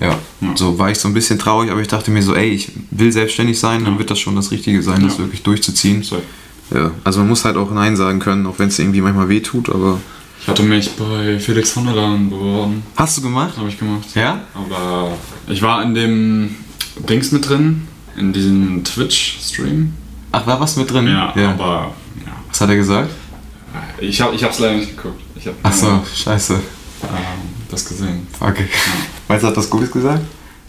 Ja, Ja. so war ich so ein bisschen traurig, aber ich dachte mir so, ey, ich will selbstständig sein, dann wird das schon das Richtige sein, das Ja. wirklich durchzuziehen. So. Ja, also man muss halt auch Nein sagen können, auch wenn es irgendwie manchmal weh tut, aber... Ich hatte mich bei Felix von der Laden beworben. Hast du gemacht? Habe ich gemacht. Ja? Aber ich war in dem Dings mit drin, in diesem Twitch-Stream. Ach, war was mit drin? Ja, aber ja. Was hat er gesagt? Ich, hab, ich hab's leider nicht geguckt. Ich hab Ach so, scheiße. ähm, das gesehen. Okay. Weißt du, hat das Gutes gesagt?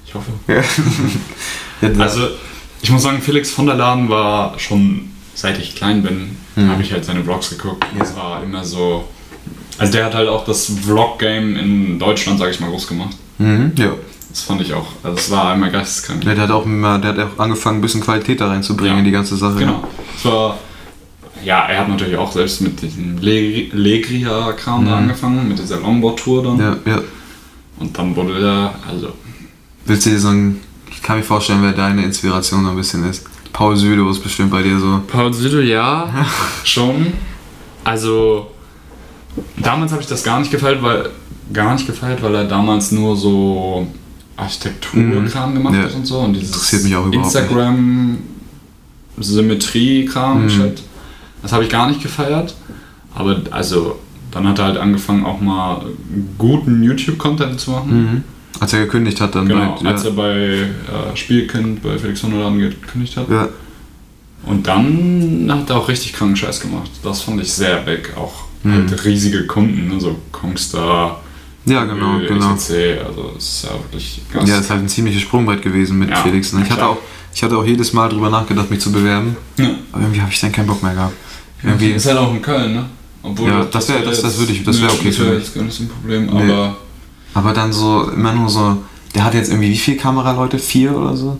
Ich hoffe. Ja. ja das- Also, ich muss sagen, Felix von der Laden war schon, seit ich klein bin, Mhm. habe ich halt seine Vlogs geguckt. Ja. Es war immer so. Also, der hat halt auch das Vlog-Game in Deutschland, sage ich mal, groß gemacht. mhm, ja. Das fand ich auch. Also, es war einmal geisteskrank. Der hat auch, immer, der hat auch angefangen, ein bisschen Qualität da reinzubringen Ja. in die ganze Sache. Genau. Es war. Ja, er hat natürlich auch selbst mit diesem Le- Legria-Kram da Mhm. angefangen, mit dieser Longboard-Tour dann. Ja, ja. Und dann wurde er, also Willst du dir so ein, ich kann mir vorstellen, wer deine Inspiration so ein bisschen ist. Paul Südo ist bestimmt bei dir so. Paul Sido, ja, schon. Also, damals habe ich das gar nicht gefeiert, weil, gar nicht gefeiert, weil er damals nur so Architekturkram gemacht Ja. hat und so. Und dieses Interessiert mich auch überhaupt Instagram Symmetrie-Kram, Mhm. Shit. Das habe ich gar nicht gefeiert. Aber also, dann hat er halt angefangen, auch mal guten YouTube-Content zu machen. Mhm. Als er gekündigt hat, dann Genau, bei, als er bei äh, Spielkind bei Felix Laden gekündigt hat. ja. Und dann hat er auch richtig kranken Scheiß gemacht. Das fand ich sehr big. Auch halt riesige Kunden, ne? so Kongstar, ja, genau, äh, genau. Also es ist ja wirklich ganz. Ja, ist halt ein ziemliches Sprungbrett gewesen mit Ja, Felix. Ne? Ich, hatte auch, ich hatte auch jedes Mal drüber nachgedacht, mich zu bewerben. Ja. Aber irgendwie habe ich dann keinen Bock mehr gehabt. Irgendwie, Ist halt auch in Köln, ne? Obwohl Ja, das wär- das- das würde ich- das wär okay für mich. Das gar nicht so ein Problem, Nee. aber aber dann so, immer nur so, der hat jetzt irgendwie wie viele Kameraleute? Vier oder so?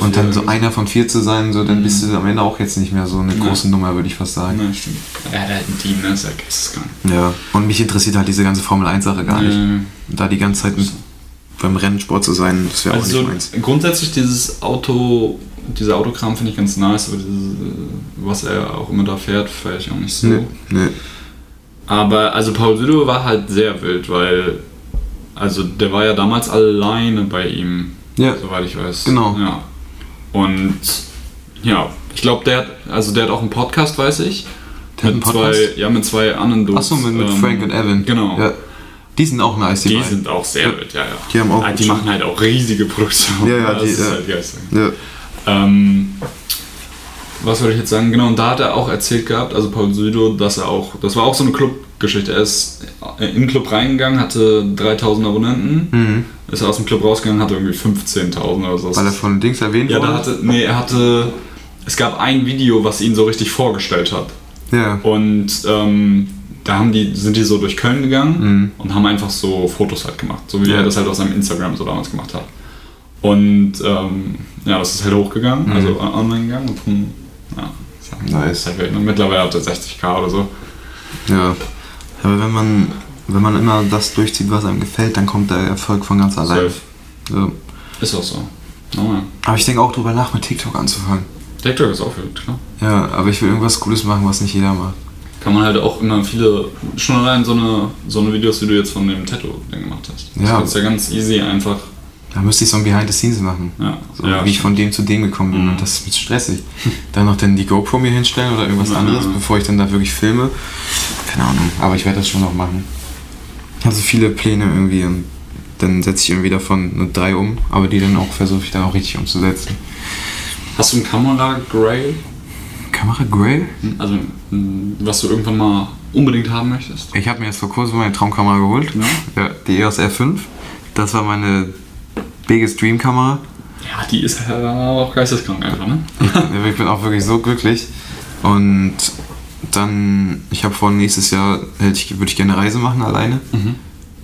Und dann so einer von vier zu sein, so, dann bist du am Ende auch jetzt nicht mehr so eine Ja. große Nummer, würde ich fast sagen. Nein, stimmt. Er hat halt ein Team, ne? Ist ja geisteskrank. Ja. Und mich interessiert halt diese ganze Formel 1-Sache gar nicht. Da die ganze Zeit mit, beim Rennsport zu sein, das wäre auch Also nicht meins. grundsätzlich dieses Auto, dieser Autokram finde ich ganz nice, aber dieses, äh, was er auch immer da fährt, feiere ich auch nicht so. Nee, nee. Aber also Paul Südo war halt sehr wild, weil also der war ja damals alleine bei ihm, Ja, soweit ich weiß. Genau. Ja. Und ja, ich glaube, der hat also der hat auch einen Podcast, weiß ich. Der hat mit zwei, ja, mit zwei anderen Dudes. Achso, mit, mit ähm, Frank und Evan. Genau. Ja. Die sind auch nice, die, Die sind auch sehr Ja. wild, ja, ja. Die haben auch Ah, die machen halt auch riesige Produktionen. Ja, ja, das die, ist ja. halt geil. Ja. Ähm, was wollte ich jetzt sagen? Genau, und da hat er auch erzählt gehabt, also Paul Südo, dass er auch, das war auch so eine Clubgeschichte. Er ist in den Club reingegangen, hatte 3000 Abonnenten, Mhm. Ist aus dem Club rausgegangen, hatte irgendwie 15.000 oder so. Weil er von Dings erwähnt ja, da wurde. hatte, nee, er hatte, es gab ein Video, was ihn so richtig vorgestellt hat. ja. Und ähm, da haben die, sind die so durch Köln gegangen Mhm. und haben einfach so Fotos halt gemacht, so wie Ja. er das halt auf seinem Instagram so damals gemacht hat. Und ähm, ja, das ist halt hochgegangen, Mhm. also on- online gegangen und dann, ja, ist Nice. halt mittlerweile hat er 60k oder so. Ja. Aber wenn man, wenn man immer das durchzieht, was einem gefällt, dann kommt der Erfolg von ganz allein. Ja. Ist auch so. Ja. Aber ich denke auch drüber nach, mit TikTok anzufangen. TikTok ist auch wild, klar. Ja, aber ich will irgendwas Cooles machen, was nicht jeder macht. Kann man halt auch immer viele, schon allein so eine, so eine Videos, wie du jetzt von dem Tattoo-Ding gemacht hast. Das Ja. kannst du ja ganz easy einfach, Da müsste ich so ein Behind the Scenes machen. ja. So, ja, wie ich von dem zu dem gekommen bin. Mhm. Und das ist mit stressig. dann noch dann die GoPro mir hinstellen oder irgendwas Ja. anderes, bevor ich dann da wirklich filme. Keine Ahnung, aber ich werde das schon noch machen. Ich habe so viele Pläne irgendwie und dann setze ich irgendwie davon nur drei um, aber die dann auch versuche ich dann auch richtig umzusetzen. Hast du ein Kamera-Grail? Kamera Grey? Also, mh, was du irgendwann mal unbedingt haben möchtest? Ich habe mir jetzt vor kurzem meine Traumkamera geholt. Ja. Ja, die EOS R5. Das war meine biggest Dream Kamera. Ja, die ist ja auch geisteskrank einfach, ne? Ich bin auch wirklich so glücklich. Und dann, ich habe vor, nächstes Jahr hätte ich, würde ich gerne eine Reise machen alleine. Mhm.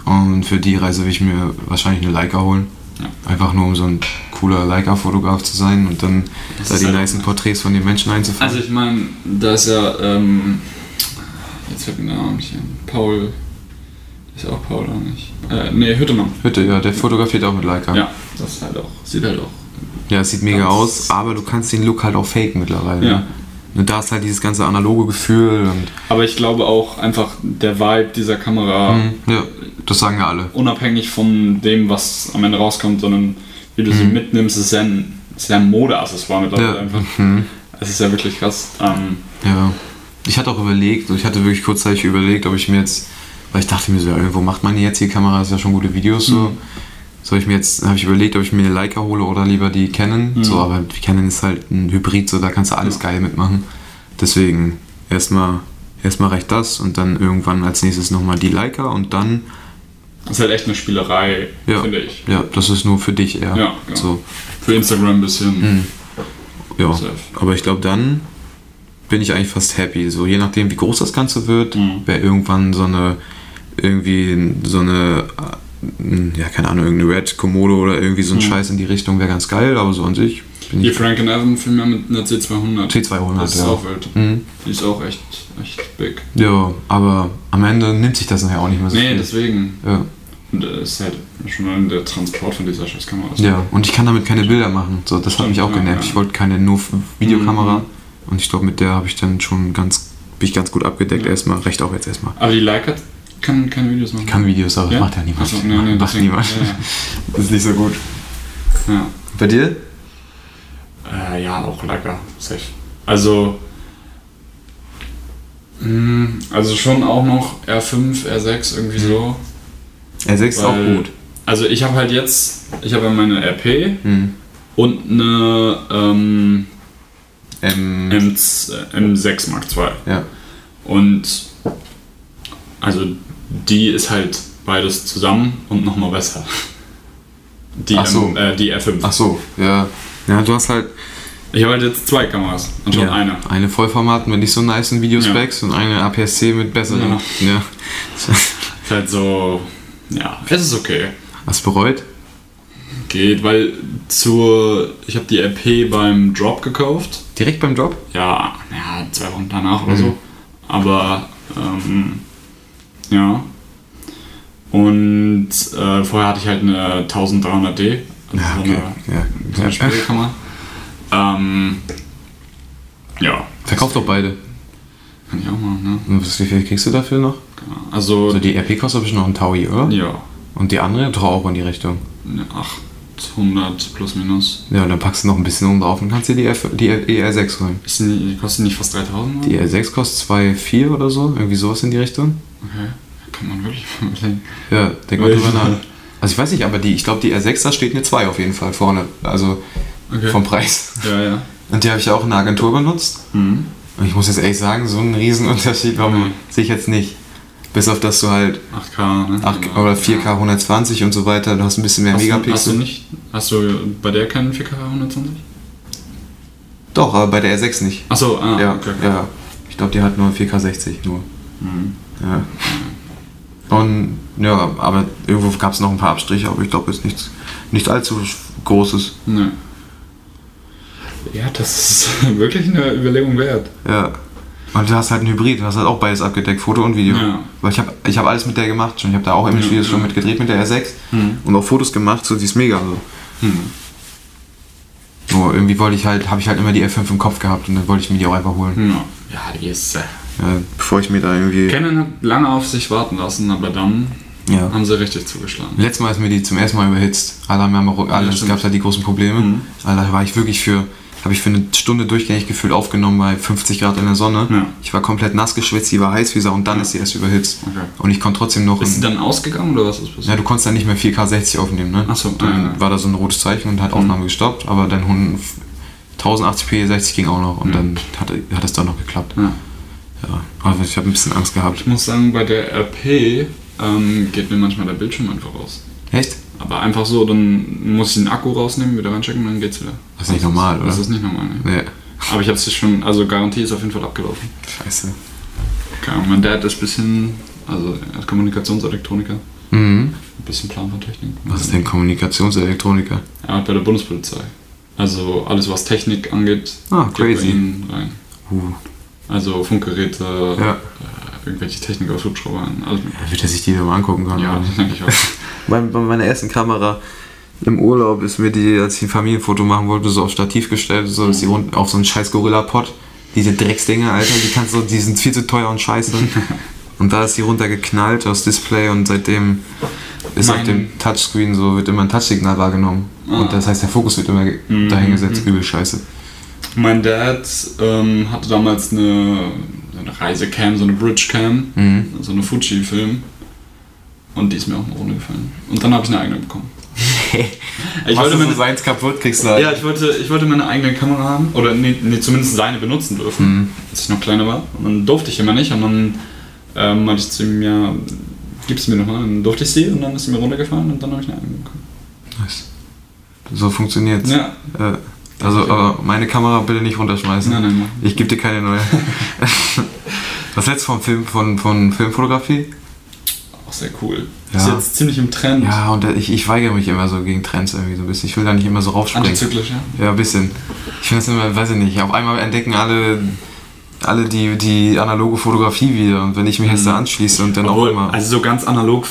Und für die Reise will ich mir wahrscheinlich eine Leica holen. Ja. Einfach nur um so ein cooler Leica-Fotograf zu sein und dann Das da die halt- nicen Porträts von den Menschen einzufangen. Also ich meine, da ist ja, ähm, jetzt fällt mir der Name nicht ein. Paul, ist auch Paul oder nicht? Äh, nee, Hüttemann. Bitte, ja, der fotografiert auch mit Leica. Ja, das ist halt auch, sieht halt auch. Ja, es sieht mega aus, aber du kannst den Look halt auch faken mittlerweile. Ja. ne? Und da ist halt dieses ganze analoge Gefühl Aber ich glaube auch einfach der Vibe dieser Kamera, Mhm, ja, das sagen ja alle. unabhängig von dem, was am Ende rauskommt, sondern wie du sie Mhm. mitnimmst, ist ja ein, ist ja ein Modeaccessoire mittlerweile Ja. einfach. Mhm. Es ist ja wirklich krass. Ähm, Ja. Ich hatte auch überlegt, ich hatte wirklich kurzzeitig überlegt, ob ich mir jetzt, weil ich dachte mir so, ja, irgendwo macht man jetzt die Kamera, ist ja schon gute Videos so. Mhm. Soll ich mir jetzt, habe ich überlegt, ob ich mir eine Leica hole oder lieber die Canon. Mhm. So, aber die Canon ist halt ein Hybrid, so da kannst du alles Ja. geil mitmachen. Deswegen erstmal erstmal reicht das und dann irgendwann als nächstes nochmal die Leica und dann, ist halt echt eine Spielerei, Ja. finde ich. ja, das ist nur für dich eher. Ja, genau. So, Für Instagram ein bisschen. Mhm. ja. Safe. Aber ich glaube, dann bin ich eigentlich fast happy. So, je nachdem, wie groß das Ganze wird, Mhm. wäre irgendwann so eine, irgendwie so eine, ja, keine Ahnung, irgendeine Red Komodo oder irgendwie so ein Mhm. Scheiß in die Richtung wäre ganz geil, aber so an sich bin. Frank and Evan filmen ja mit einer C200. T200, Das ist ja. auch wild. Mhm. Die ist auch echt, echt big. Ja, aber am Ende nimmt sich das nachher auch nicht mehr so Nee, viel. deswegen. Ja. Und äh, ist halt schon allein der Transport von dieser Scheißkamera. ja, und ich kann damit keine Bilder machen. So, das hat Stimmt, mich auch ja, genervt. ja. Ich wollte keine nur Videokamera Mhm. und ich glaube, mit der habe ich dann schon ganz, bin ich ganz gut abgedeckt Ja. erstmal. Recht auch jetzt erstmal. Aber die Leica kann keine Videos machen. Ich kann Videos, aber Ja? macht ja niemand. Achso, nee, nee, macht deswegen. niemand. Ja, Das ist nicht so gut. ja. Bei dir? Ja. Äh, ja, auch Leica. Safe. Also. mh, Also schon auch noch R5, R6, irgendwie so. R6 ist auch gut. Also ich habe halt jetzt, ich habe ja meine RP Mhm. und eine ähm, Ähm, M, M6 Mark II. ja. Und also die ist halt beides zusammen und nochmal besser. Die, Ach so. Äh, die R5. Ach so, ja. Ja, du hast halt Ich habe halt jetzt zwei Kameras, anstatt ja, eine. eine Vollformat mit nicht so nice Videospecs und eine APS-C mit besseren. Ja. Ist halt so, ja, es ist okay. Was bereut? Geht, weil zur, ich habe die RP beim Drop gekauft. Direkt beim Job? Ja, ja zwei Wochen danach oder Mhm. so. Aber, ähm, ja. Und äh, vorher hatte ich halt eine 1300D. Also Ja, okay. so eine Ja. Spielkamera. Ähm, ja, Verkauf doch beide. kann ich auch machen, ne? Und was, wie viel kriegst du dafür noch? Also, Also die RP kostet bestimmt noch ein Taui, oder? ja, Und die andere doch auch in die Richtung. eine 800 plus minus. Ja, und dann packst du noch ein bisschen oben drauf und kannst dir die, F die ER6 holen. Ist die, kostet nicht fast 3000? oder? Die R6 kostet 2,4 oder so, irgendwie sowas in die Richtung. Okay, kann man wirklich mal überlegen. Ja, denk mal drüber nach. Also ich weiß nicht, aber die, ich glaube die R6, da steht eine 2 auf jeden Fall vorne. Also Okay. vom Preis. Ja, ja. Und die habe ich auch in der Agentur benutzt. Mhm. Und ich muss jetzt ehrlich sagen, so einen Riesenunterschied warum Mhm. sehe ich jetzt nicht. Bis auf dass du halt 8K, ne? 8, Aber- oder 4K 120 und so weiter, du hast ein bisschen mehr Hast du, hast Megapixel. du nicht, hast du bei der keinen 4K 120? Doch, aber bei der R6 nicht. Achso, ah, ja, okay. ja. Ich glaube, die hat nur 4K 60 nur. Mhm. Ja. Und ja, aber irgendwo gab es noch ein paar Abstriche, aber ich glaube, es ist nichts, nicht allzu Großes. Ne. Ja, das ist wirklich eine Überlegung wert. Ja. Und du hast halt ein Hybrid, du hast halt auch beides abgedeckt, Foto und Video. Ja. Weil ich habe ich hab alles mit der gemacht schon. Ich habe da auch Image-Videos Ja, schon ja. mit gedreht mit der R6 Mhm. und auch Fotos gemacht, so die ist mega so. Mhm. Nur irgendwie wollte ich halt, habe ich halt immer die R5 im Kopf gehabt und dann wollte ich mir die auch einfach holen. Ja. ja, die ist. Äh. Ja, bevor ich mir da irgendwie. Canon hat lange auf sich warten lassen, aber dann Ja. haben sie richtig zugeschlagen. Letztes Mal ist mir die zum ersten Mal überhitzt. Alle haben ja alle, es stimmt. gab halt die großen Probleme. Mhm. Alter, da war ich wirklich für, habe ich für eine Stunde durchgängig gefühlt aufgenommen bei 50 Grad in der Sonne. Ja. Ich war komplett nass geschwitzt, die war heiß wie Sau und dann Ja. ist sie erst überhitzt. Okay. Und ich konnte trotzdem noch. Ist sie dann ausgegangen oder was ist passiert? ja, du konntest dann nicht mehr 4K 60 aufnehmen, ne? Ach so, Dann ja, war da so ein rotes Zeichen und hat Aufnahme gestoppt, aber dann 100 1080p 60 ging auch noch und Mhm. dann hat, hat es dann noch geklappt. Ja. Ja, aber ich habe ein bisschen Angst gehabt. Ich muss sagen, bei der RP ähm, geht mir manchmal der Bildschirm einfach raus. Echt? Aber einfach so, dann muss ich den Akku rausnehmen, wieder reinchecken und dann geht's wieder. Das ist nicht normal, Das oder? ist nicht normal, ne? Nee. Aber ich habe es schon, also Garantie ist auf jeden Fall abgelaufen. Scheiße. Keine Ahnung, mein Dad ist ein bisschen, also er ist Kommunikationselektroniker, Mhm. ein bisschen Plan von Technik. Was ist denn Kommunikationselektroniker? Er arbeitet bei der Bundespolizei. Also alles, was Technik angeht, Ah, geht bei ihm rein. Uh, Also Funkgeräte, ja. äh, irgendwelche Technik aus Hubschraubern, alles mögliche. Wird er sich die mal angucken können? Ja, das denke ich auch. Bei, bei meiner ersten Kamera im Urlaub ist mir die, als ich ein Familienfoto machen wollte, so auf Stativ gestellt, so dass die rund auf so einen scheiß Gorilla-Pod. Diese Drecksdinger, Alter, die kannst du, die sind viel zu teuer und scheiße. und da ist die runtergeknallt aufs Display und seitdem ist auf Mein- dem Touchscreen so, wird immer ein Touchsignal wahrgenommen. Ah. Und das heißt, der Fokus wird immer Mhm, dahingesetzt, mhm. übel scheiße. Mein Dad ähm, hatte damals eine, eine Reisecam, so eine Bridgecam, Mhm. so eine Fuji-Film. Und die ist mir auch mal runtergefallen. Und dann habe ich eine eigene bekommen. ich wollte meine, seins kaputt, kriegst du halt. ja, ich wollte, ich wollte meine eigene Kamera haben. Oder nee, nee, zumindest seine benutzen dürfen, Mhm. als ich noch kleiner war. Und dann durfte ich immer nicht. Und dann ähm, meinte ich zu ihm, ja, gib's mir nochmal. Dann durfte ich sie und dann ist sie mir runtergefallen und dann habe ich eine eigene bekommen. Nice. So funktioniert's. Ja, Äh, also, aber meine Kamera bitte nicht runterschmeißen. nein, nein, nein. Ich gebe dir keine neue. Was hältst du vom Film, von, von Filmfotografie? Sehr cool. Ja. Ist jetzt ziemlich im Trend. Ja, und ich, ich weigere mich immer so gegen Trends irgendwie so ein bisschen. Ich will da nicht immer so raufspringen. Antizyklisch, ja. Ja, ein bisschen. Ich finde das immer, weiß ich nicht, auf einmal entdecken alle, alle die, die analoge Fotografie wieder. Und wenn ich mich jetzt da anschließe und dann Obwohl, auch immer. Also so ganz analog,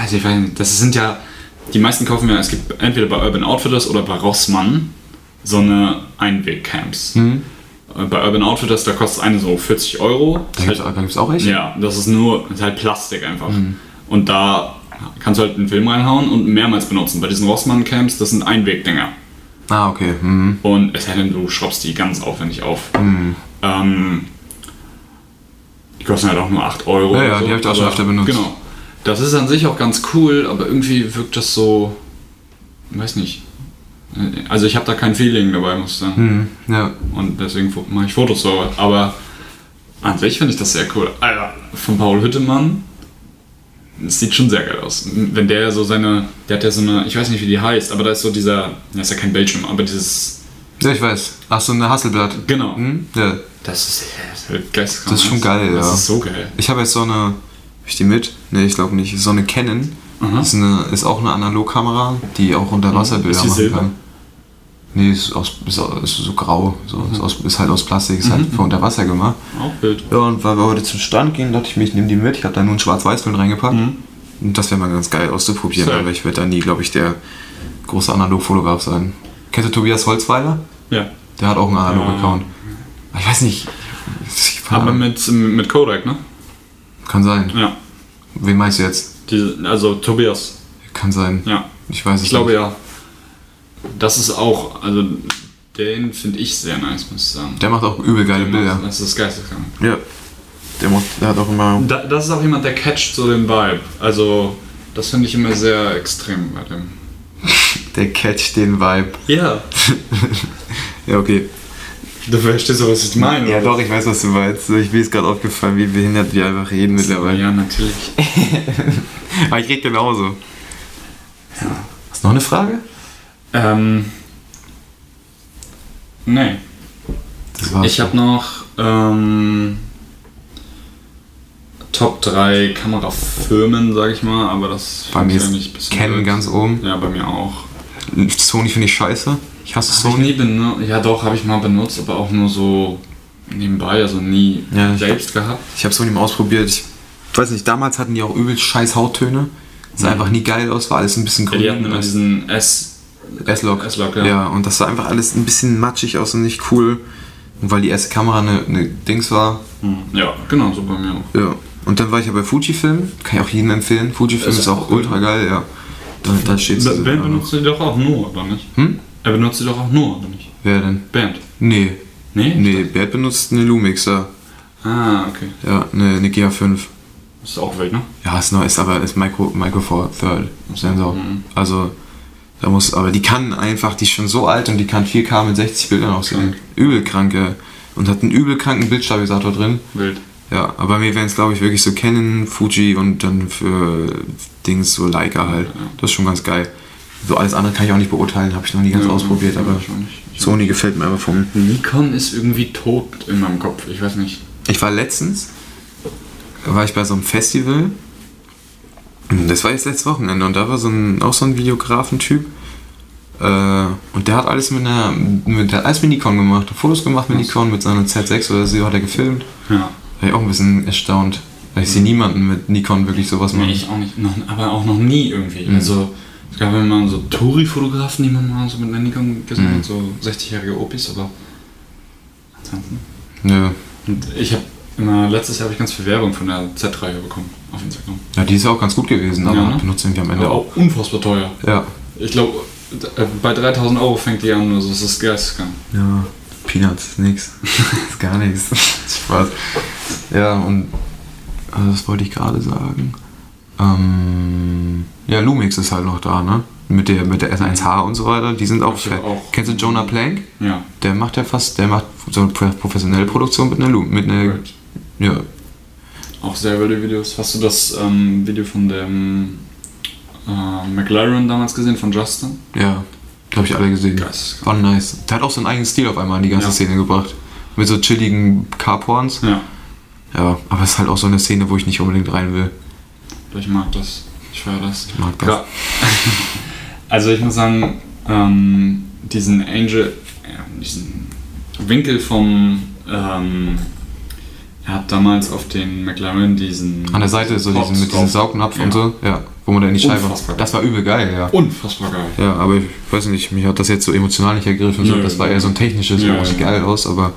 also ich weiß nicht, das sind ja, die meisten kaufen ja, es gibt entweder bei Urban Outfitters oder bei Rossmann so eine Einweg-Camps. Hm? Äh, Bei Urban Outfitters, da kostet eine so 40 Euro. Da gibt es gibt's auch echt? ja, das ist nur, ist halt Plastik einfach. Mhm. Und da kannst du halt einen Film reinhauen und mehrmals benutzen. Bei diesen Rossmann-Camps, das sind Einwegdinger. Ah, okay. Mhm. Und es sei denn, du schraubst die ganz aufwendig auf. Mhm. Ähm, die kosten halt auch nur 8 Euro. Ja, ja, so, die hab ich auch schon öfter benutzt. Genau. Das ist an sich auch ganz cool, aber irgendwie wirkt das so. Weiß nicht. Also ich habe da kein Feeling dabei, muss ich sagen. Mhm. Ja. Und deswegen mache ich Fotos so. Aber an sich finde ich das sehr cool. Alter, von Paul Hüttemann. Das sieht schon sehr geil aus. Wenn der so seine. Der hat ja so eine. Ich weiß nicht, wie die heißt, aber da ist so dieser. Das ist ja kein Bildschirm, aber dieses. Ja, ich weiß. Ach so, eine Hasselblatt. Genau. Mhm. Ja. Das ist, das ist. Das ist schon geil, Das ja. ist so geil. Ich habe jetzt so eine. Hab ich die mit? Ne, ich glaube nicht. So eine Canon. Das ist, eine, ist auch eine Analogkamera, die auch unter Wasser Bilder machen Silber? kann. Nee, ist, aus, ist, ist so grau. So, ist, aus, ist halt aus Plastik, ist halt für unter Wasser gemacht. Auch Bild. Ja, und weil wir heute zum Strand gingen, dachte ich mir, ich nehme die mit. Ich habe da nur einen Schwarz-Weiß-Film reingepackt. Und das wäre mal ganz geil auszuprobieren, aber ich werde da nie, glaube ich, der große Analogfotograf sein. Kennst du Tobias Holzweiler? Ja. Der hat auch einen Ja. Analog-Account. Ich weiß nicht. Ich, Aber mit, mit Kodak, ne? kann sein. Ja. Wen meinst du jetzt? Die, also Tobias. Kann sein. Ja. Ich weiß es Ich glaube nicht. ja. Das ist auch, also den finde ich sehr nice, muss ich sagen. Der macht auch übel geile Den Bilder. macht- Das ist geisteskrank. Ja. Der, macht, der hat auch immer. Da, das ist auch jemand, der catcht so den Vibe. Also, das finde ich immer sehr extrem bei dem. Der catcht den Vibe. Ja. Ja, okay. Du verstehst doch, was ich meine. Ja, oder? doch, ich weiß, was du meinst. Ich bin es gerade aufgefallen, wie behindert wir einfach reden mittlerweile. Ja, natürlich. Aber ich rede genauso. Hast du noch eine Frage? Ähm. Nee. Das war's. Ich habe noch ähm, Top 3 Kamerafirmen, sag ich mal, aber das Bei mir ich ist eigentlich ein bisschen Canon blöd. ganz oben. Ja, bei mir auch. Sony finde ich scheiße. Ich hasse Hab ich Sony. nie benutzt. Ja, doch, habe ich mal benutzt, aber auch nur so nebenbei, also nie Ja, ich- selbst gehabt. Ich habe Sony mal ausprobiert. Ich weiß nicht, damals hatten die auch übel scheiß Hauttöne. Sah einfach nie geil aus, war alles ein bisschen Ja, grün. die hatten immer diesen S. S-Log. S-Log, ja. ja. und das sah einfach alles ein bisschen matschig aus und nicht cool. Und weil die erste Kamera eine, eine Dings war. Hm, Ja, genau, so bei mir auch. Ja. Und dann war ich ja bei Fujifilm. Kann ich auch jedem empfehlen. Fujifilm Ist ist, auch auch ultra geil, ja. Da, da steht Be- Bernd benutzt die doch auch nur, oder nicht? Hm? Er benutzt die doch auch nur, oder nicht? Wer denn? Bernd. Nee. Nee? Nee, Bert benutzt eine Lumixer. Ah, okay. Ja, eine, eine GA5. Das ist auch wild, ne? Ja, ist neu, ist aber ist Micro, Micro Four Third Sensor. Mhm. Also, da muss, aber die kann einfach, die ist schon so alt und die kann 4K mit 60 Bildern aussehen. Übel kranke. Und hat einen übel kranken Bildstabilisator drin. Wild. Ja, aber mir wären es, glaube ich, wirklich so Canon, Fuji und dann für Dings so Leica halt. Das ist schon ganz geil. So alles andere kann ich auch nicht beurteilen, habe ich noch nie ganz Ja, ausprobiert, aber Sony gefällt mir einfach vom. Nikon ist irgendwie tot in meinem Kopf. Ich weiß nicht. Ich war letztens war ich bei so einem Festival. Das war jetzt letztes Wochenende und da war so ein, auch so ein Videografentyp. Äh, und der hat alles mit einer, mit, der hat alles mit Nikon gemacht, Fotos gemacht mit Nikon, mit seiner Z6 oder so hat er gefilmt. Ja. War ich auch ein bisschen erstaunt. Weil ich sehe niemanden mit Nikon wirklich sowas machen. Nee, ich auch nicht. Noch, aber auch noch nie irgendwie. Mhm. Also, es gab ja mal so Touri-Fotografen, die man mal so mit Nikon gesehen Mhm. hat, so 60-jährige Opis, aber ansonsten. Ja. Und ich habe immer, letztes Jahr habe ich ganz viel Werbung von der Z-Reihe bekommen auf Instagram. ja, die ist auch ganz gut gewesen, aber Ja, ne? benutzt irgendwie am Ende Aber auch. auch unfassbar teuer. Ja. Ich glaube, bei 3000 Euro fängt die an, also das ist geisteskrank. Ja, Peanuts, nix. ist gar nichts. Spaß. Ja, und also das wollte ich gerade sagen. Ähm, ja, Lumix ist halt noch da, ne? Mit der, mit der S1H und so weiter, die sind auch, auch- Kennst du Jonah Plank? Ja. Der macht ja fast, der macht so eine pro- professionelle Produktion mit einer Lum, mit einer, Right. ja, Auch sehr wilde Videos. Hast du das ähm, Video von dem äh, McLaren damals gesehen, von Justin? ja, habe ich alle gesehen. Geisteskrank. War nice. Der hat auch seinen eigenen Stil auf einmal in die ganze Ja. Szene gebracht. Mit so chilligen Carporns. Ja, Ja, aber es ist halt auch so eine Szene, wo ich nicht unbedingt rein will. ich mag das. Ich feiere das. Ich mag das. Also ich muss sagen, ähm, diesen Angel, ja, diesen Winkel vom, ähm, er hat damals auf den McLaren diesen... An der Seite so Pots diesen, mit diesem. Saugnapf Ja. und so, ja, wo man da in die Scheibe. Unfassbar Das war übel geil, ja. Unfassbar geil. Ja, aber ich weiß nicht, mich hat das jetzt so emotional nicht ergriffen. So. Nö. Das war eher so ein technisches, Ja, sieht ja. geil aus, aber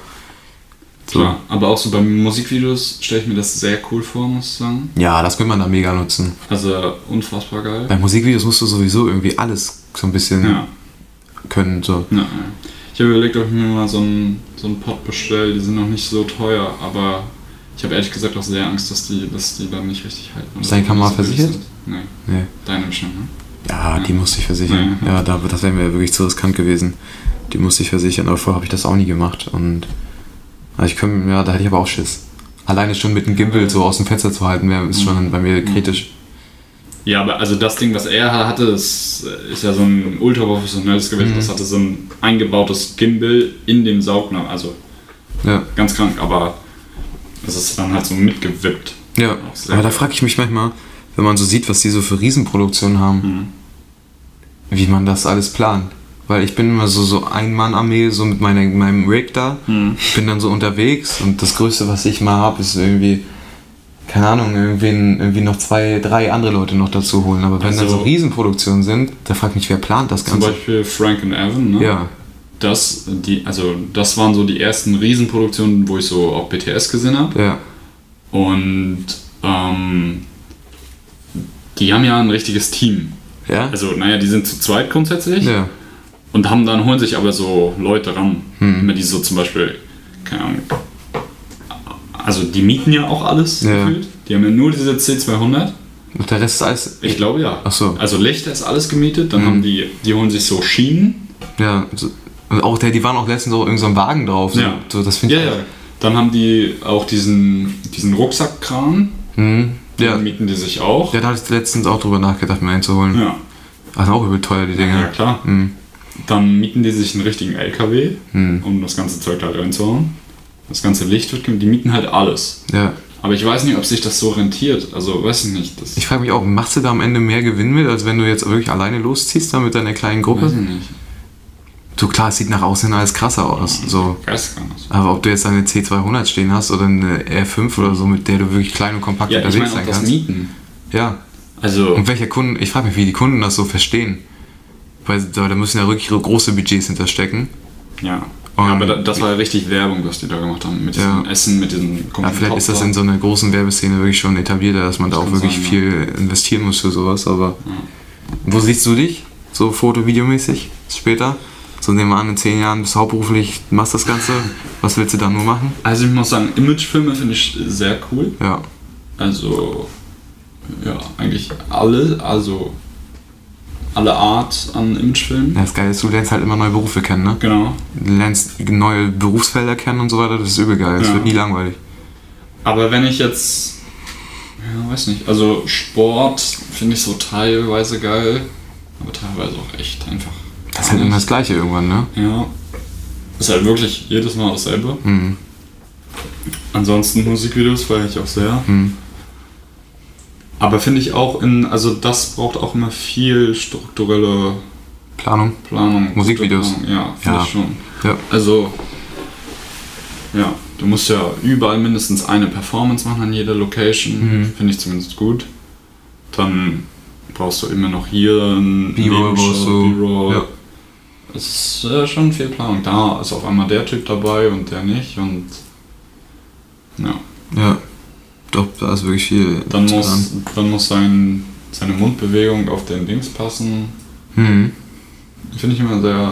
so. Klar, aber auch so bei Musikvideos stelle ich mir das sehr cool vor, muss ich sagen. Ja, das könnte man da mega nutzen. Also unfassbar geil. Bei Musikvideos musst du sowieso irgendwie alles so ein bisschen Ja. können. So. Ja, ja. Ich habe überlegt, ob ich mir mal so einen so einen Pod bestelle. Die sind noch nicht so teuer, aber ich habe ehrlich gesagt auch sehr Angst, dass die, dass die dann nicht richtig halten. Ist deine Kamera versichert? sind. Nee, Nee. deine bestimmt, ne? Ja, die musste ich versichern. Ja. Ja, da, das wäre mir wirklich zu riskant gewesen. Die musste ich versichern, aber vorher habe ich das auch nie gemacht. Und also ich könnte, ja, da hätte ich aber auch Schiss. Alleine schon mit dem Gimbal so aus dem Fenster zu halten, wäre ist schon bei mir kritisch. Ja, aber also das Ding, was er hatte, das ist ja so ein ultra professionelles gewesen. Mhm. Das hatte so ein eingebautes Gimbal in dem Saugnapf. Also Ja, ganz krank, aber es ist dann halt so mitgewippt. ja. Aber da frage ich mich manchmal, wenn man so sieht, was die so für Riesenproduktionen haben, Mhm. wie man das alles plant. Weil ich bin immer so, so Ein-Mann-Armee, so mit meiner, meinem Rig da. Mhm. bin dann so unterwegs und das Größte, was ich mal habe, ist irgendwie, keine Ahnung, irgendwie, irgendwie noch zwei, drei andere Leute noch dazu holen. Aber wenn dann Also- so Riesenproduktionen sind, da fragt mich, wer plant das Zum Ganze? Beispiel Frank und Evan, ne? Ja, Das, die, also das waren so die ersten Riesenproduktionen, wo ich so auch BTS gesehen habe. ja, Und ähm, die haben ja ein richtiges Team. ja, Also, naja, die sind zu zweit grundsätzlich ja, und haben dann holen sich aber so Leute ran. Hm. Immer die so zum Beispiel, keine Ahnung. Also die mieten ja auch alles Ja. gefühlt. Die haben ja nur diese C200. und der Rest ist alles, Ich glaube ja. Ach so. Also Lichter ist alles gemietet. Dann Mhm. haben die, die holen sich so Schienen. ja, so, und auch der, die waren auch letztens auch in so Wagen drauf. So, Ja. so, das finde Ja, ich. ja. Dann haben die auch diesen, diesen Rucksackkran. Mhm. Ja. Den mieten die sich auch. ja, da hatte ich letztens auch drüber nachgedacht, mir einzuholen. Ja. Also auch übel teuer, die Dinger. Ja, klar. Mhm. Dann mieten die sich einen richtigen LKW, Mhm. um das ganze Zeug halt reinzuhauen. Das ganze Licht wird, die mieten halt alles. Ja. Aber ich weiß nicht, ob sich das so rentiert. Also, weiß ich nicht. Das Ich frage mich auch, machst du da am Ende mehr Gewinn mit, als wenn du jetzt wirklich alleine losziehst da mit deiner kleinen Gruppe? weiß ich nicht. So klar, es sieht nach außen alles krasser aus. So. Geisteskrank. aus. Aber ob du jetzt eine C200 stehen hast oder eine R5 oder so, mit der du wirklich klein und kompakt Ja, ich unterwegs meine auch sein das kannst. Mieten. Ja. Also, Und welche Kunden, ich frage mich, wie die Kunden das so verstehen. Weil da, da müssen ja wirklich große Budgets hinterstecken. ja. Und- ja aber da, das war ja richtig Werbung, was die da gemacht haben. Mit diesem Ja. Essen, mit diesem Ja, vielleicht ist das in so einer großen Werbeszene wirklich schon etablierter, dass man da Das auch kann wirklich sein, ja. viel investieren muss für sowas. Aber wo siehst du dich? So foto-videomäßig später? So nehmen wir an, in zehn Jahren bist du hauptberuflich, machst das Ganze. Was willst du da nur machen? Also, ich muss sagen, Imagefilme finde ich sehr cool. Ja. Also, ja, eigentlich alle. Also, alle Art an Imagefilmen. Ja, das Geile ist, du lernst halt immer neue Berufe kennen, ne? Genau. Du lernst neue Berufsfelder kennen und so weiter, das ist übel geil. Das Ja. wird nie langweilig. Aber wenn ich jetzt. Ja, weiß nicht. Also Sport finde ich so teilweise geil, aber teilweise auch echt einfach. Das ist halt immer das Gleiche irgendwann, ne? Ja. Ist halt wirklich jedes Mal dasselbe. Mhm. Ansonsten Musikvideos feiere ich auch sehr. Mhm. Aber finde ich auch in, also das braucht auch immer viel strukturelle Planung. Planung. Musikvideos. Planung. Ja, finde Ja. ich schon. Ja. Also, ja, du musst ja überall mindestens eine Performance machen an jeder Location. Mhm. Finde ich zumindest gut. Dann brauchst du immer noch hier ein B-Roll. B-Roll. Ja. Es ist äh, schon viel Planung. Da ist auf einmal der Typ dabei und der nicht. Und ja, Ja. Doch, da ist wirklich viel dann muss, planen. dann muss sein, seine Mundbewegung auf den Dings passen. Mhm. Finde ich immer sehr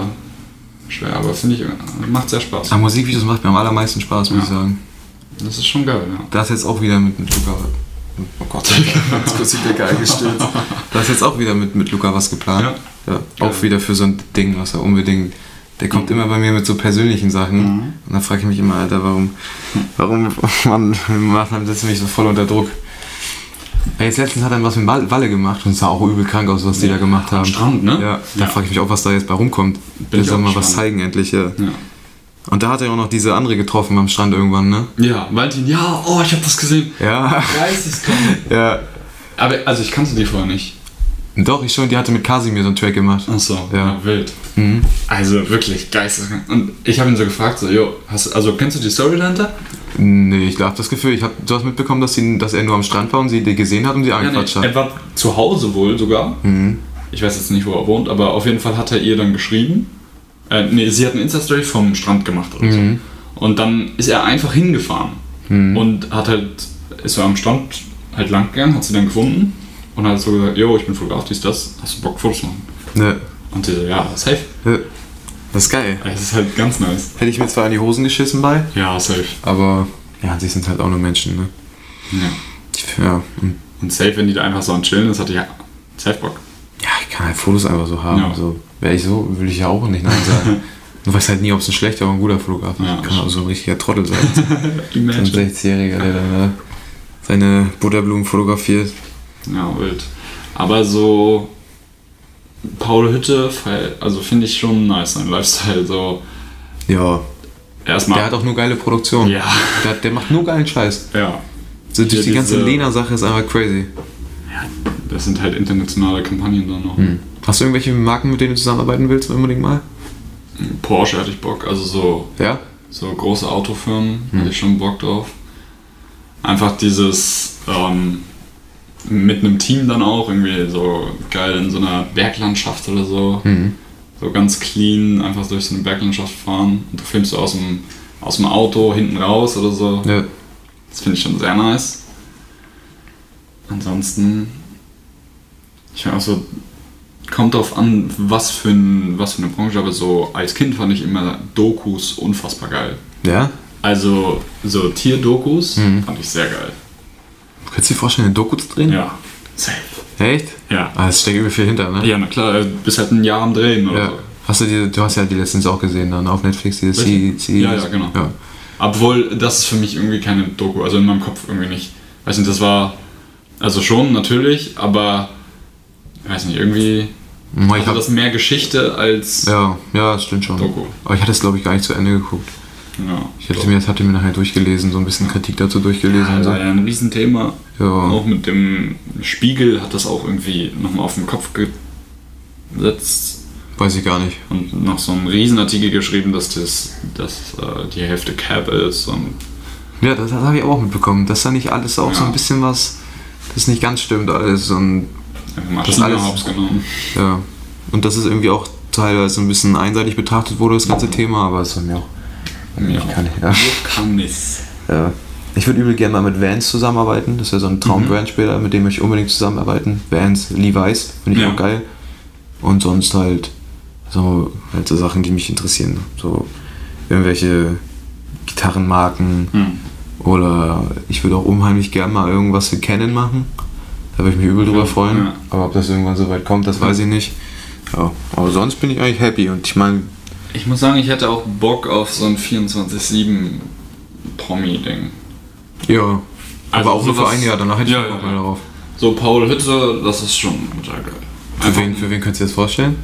schwer, aber finde ich, macht sehr Spaß. Aber Musikvideos macht mir am allermeisten Spaß, muss Ja. ich sagen. Das ist schon geil, ja. Das jetzt auch wieder mit, mit Luca. Oh Gott, ganz kurz die Decke eingestürzt. Da ist jetzt auch wieder mit, mit Luca was geplant. Ja. Auch Geil. wieder für so ein Ding, was er unbedingt. Der kommt immer bei mir mit so persönlichen Sachen. Mhm. Und dann frage ich mich immer, Alter, warum, warum, man, man setzt mich so voll unter Druck. Jetzt letztens hat er was mit Wal- Walle gemacht und sah auch übel krank aus, was die da gemacht haben. Am Strand, ne? Ja, da Ja. frage ich mich auch, was da jetzt bei rumkommt. Bin Der soll mal was zeigen endlich, ja. Ja. Und da hat er auch noch diese andere getroffen am Strand irgendwann, ne? Ja, Valentin, ja, oh, ich habe das gesehen. Ja. Geisteskrank. Ja. Aber, also ich kannte die vorher nicht. Doch, ich schon, die hatte mit Kasimir so einen Track gemacht. Achso, Ja. ja. wild. Mhm. Also wirklich geisteskrank. Und ich habe ihn so gefragt, so, jo, hast, also kennst du die Story dahinter? Nee, ich habe das Gefühl, ich habe du hast mitbekommen, dass, sie, dass er nur am Strand war und sie die gesehen hat und sie angequatscht er hat. war zu Hause wohl sogar. Mhm. Ich weiß jetzt nicht, wo er wohnt, aber auf jeden Fall hat er ihr dann geschrieben. Äh, nee, sie hat eine Insta-Story vom Strand gemacht oder Mhm. so. Und dann ist er einfach hingefahren. Mhm. Und hat halt, ist so am Strand halt lang gegangen, hat sie dann gefunden und hat so gesagt, yo, ich bin Fotograf, dies, das, hast du Bock, Fotos machen? Ne, Und sie so, ja, safe. ne. Das ist geil. Es ist halt ganz nice. Hätte ich mir zwar in die Hosen geschissen bei, Ja, safe. aber ja, sie sind halt auch nur Menschen, ne? Ja. Ich, ja, und safe, wenn die da einfach so am Chillen ist, hat die ja safe Bock. ja, ich kann halt Fotos einfach so haben. Ja. So, Wäre ich so, würde ich ja auch nicht Nein sagen. Du weißt halt nie, ob es ein schlechter oder ein guter Fotograf ist. Ja, kann auch so ein richtiger Trottel sein. So ein Imagine. 60-Jähriger, der dann äh, seine Butterblumen fotografiert. Ja, wild. Aber so Paul Hütte, also finde ich schon nice, sein Lifestyle. So Ja, erstmal. der hat auch nur geile Produktion. Ja. Der, der macht nur geilen Scheiß. ja. So, durch die ganze Lena-Sache ist einfach crazy. Das sind halt internationale Kampagnen dann noch. Hm. Hast du irgendwelche Marken, mit denen du zusammenarbeiten willst, unbedingt mal? Porsche hatte ich Bock, also so, Ja? so große Autofirmen Hm. hatte ich schon Bock drauf. Einfach dieses ähm, mit einem Team dann auch irgendwie so geil in so einer Berglandschaft oder so. Mhm. So ganz clean, einfach durch so eine Berglandschaft fahren und du filmst so aus dem, aus dem Auto hinten raus oder so. Ja. Das finde ich schon sehr nice. Ansonsten, ich meine auch so, kommt drauf an, was für, ein, was für eine Branche, aber so als Kind fand ich immer Dokus unfassbar geil. Ja? Also so Tierdokus Mhm. fand ich sehr geil. Könntest du dir vorstellen, eine Doku zu drehen? Ja, safe. Echt? Ja. Ah, es steckt übel viel hinter, ne? Ja, na klar, äh, bist halt ein Jahr am Drehen oder Ja. so. Hast du, die, du hast ja die letztens auch gesehen dann auf Netflix, diese C? C Ja, ja, genau. Ja. Obwohl, das ist für mich irgendwie keine Doku, also in meinem Kopf irgendwie nicht. Weiß nicht, das war, also schon natürlich, aber, weiß nicht, irgendwie Ich hatte hab, das mehr Geschichte als ja, ja, das stimmt schon. Doku. Aber ich hatte es, glaube ich, gar nicht zu Ende geguckt. Ja. Ich hatte mir, das hatte mir nachher durchgelesen, so ein bisschen Kritik dazu durchgelesen. ja, und so. war ja ein Riesenthema. Ja. Auch mit dem Spiegel hat das auch irgendwie nochmal auf den Kopf gesetzt Weiß ich gar nicht. und noch so einen Riesenartikel geschrieben, dass das dass, äh, die Hälfte Cap ist und Ja, das, das habe ich auch mitbekommen. Dass da nicht alles auch so Ja. ein bisschen was, das nicht ganz stimmt alles. Und einfach Das Maschinen alles- hops genommen. ja. Und dass es irgendwie auch teilweise ein bisschen einseitig betrachtet wurde, das ganze Thema, aber es war mir auch. Kann ich, ja. Ja. Ich würde übel gerne mal mit Vans zusammenarbeiten. Das ist ja so ein Traumbrand später, mit dem ich unbedingt zusammenarbeiten. Vans, Levi's, finde ich Ja. auch geil. Und sonst halt so, halt so Sachen, die mich interessieren. So irgendwelche Gitarrenmarken Hm. oder ich würde auch unheimlich gerne mal irgendwas für Canon machen. Da würde ich mich übel drüber Ja, freuen. ja. Aber ob das irgendwann so weit kommt, das weiß ich nicht. Ja, aber sonst bin ich eigentlich happy. Und ich meine, Ich muss sagen, ich hätte auch Bock auf so ein 24-7 Promi-Ding. ja. Also aber auch nur für ein Jahr, danach hätte ich Ja, auch noch ja, mal darauf. So Paul Hütte, das ist schon total geil. Für wen, für wen könntest du dir das vorstellen?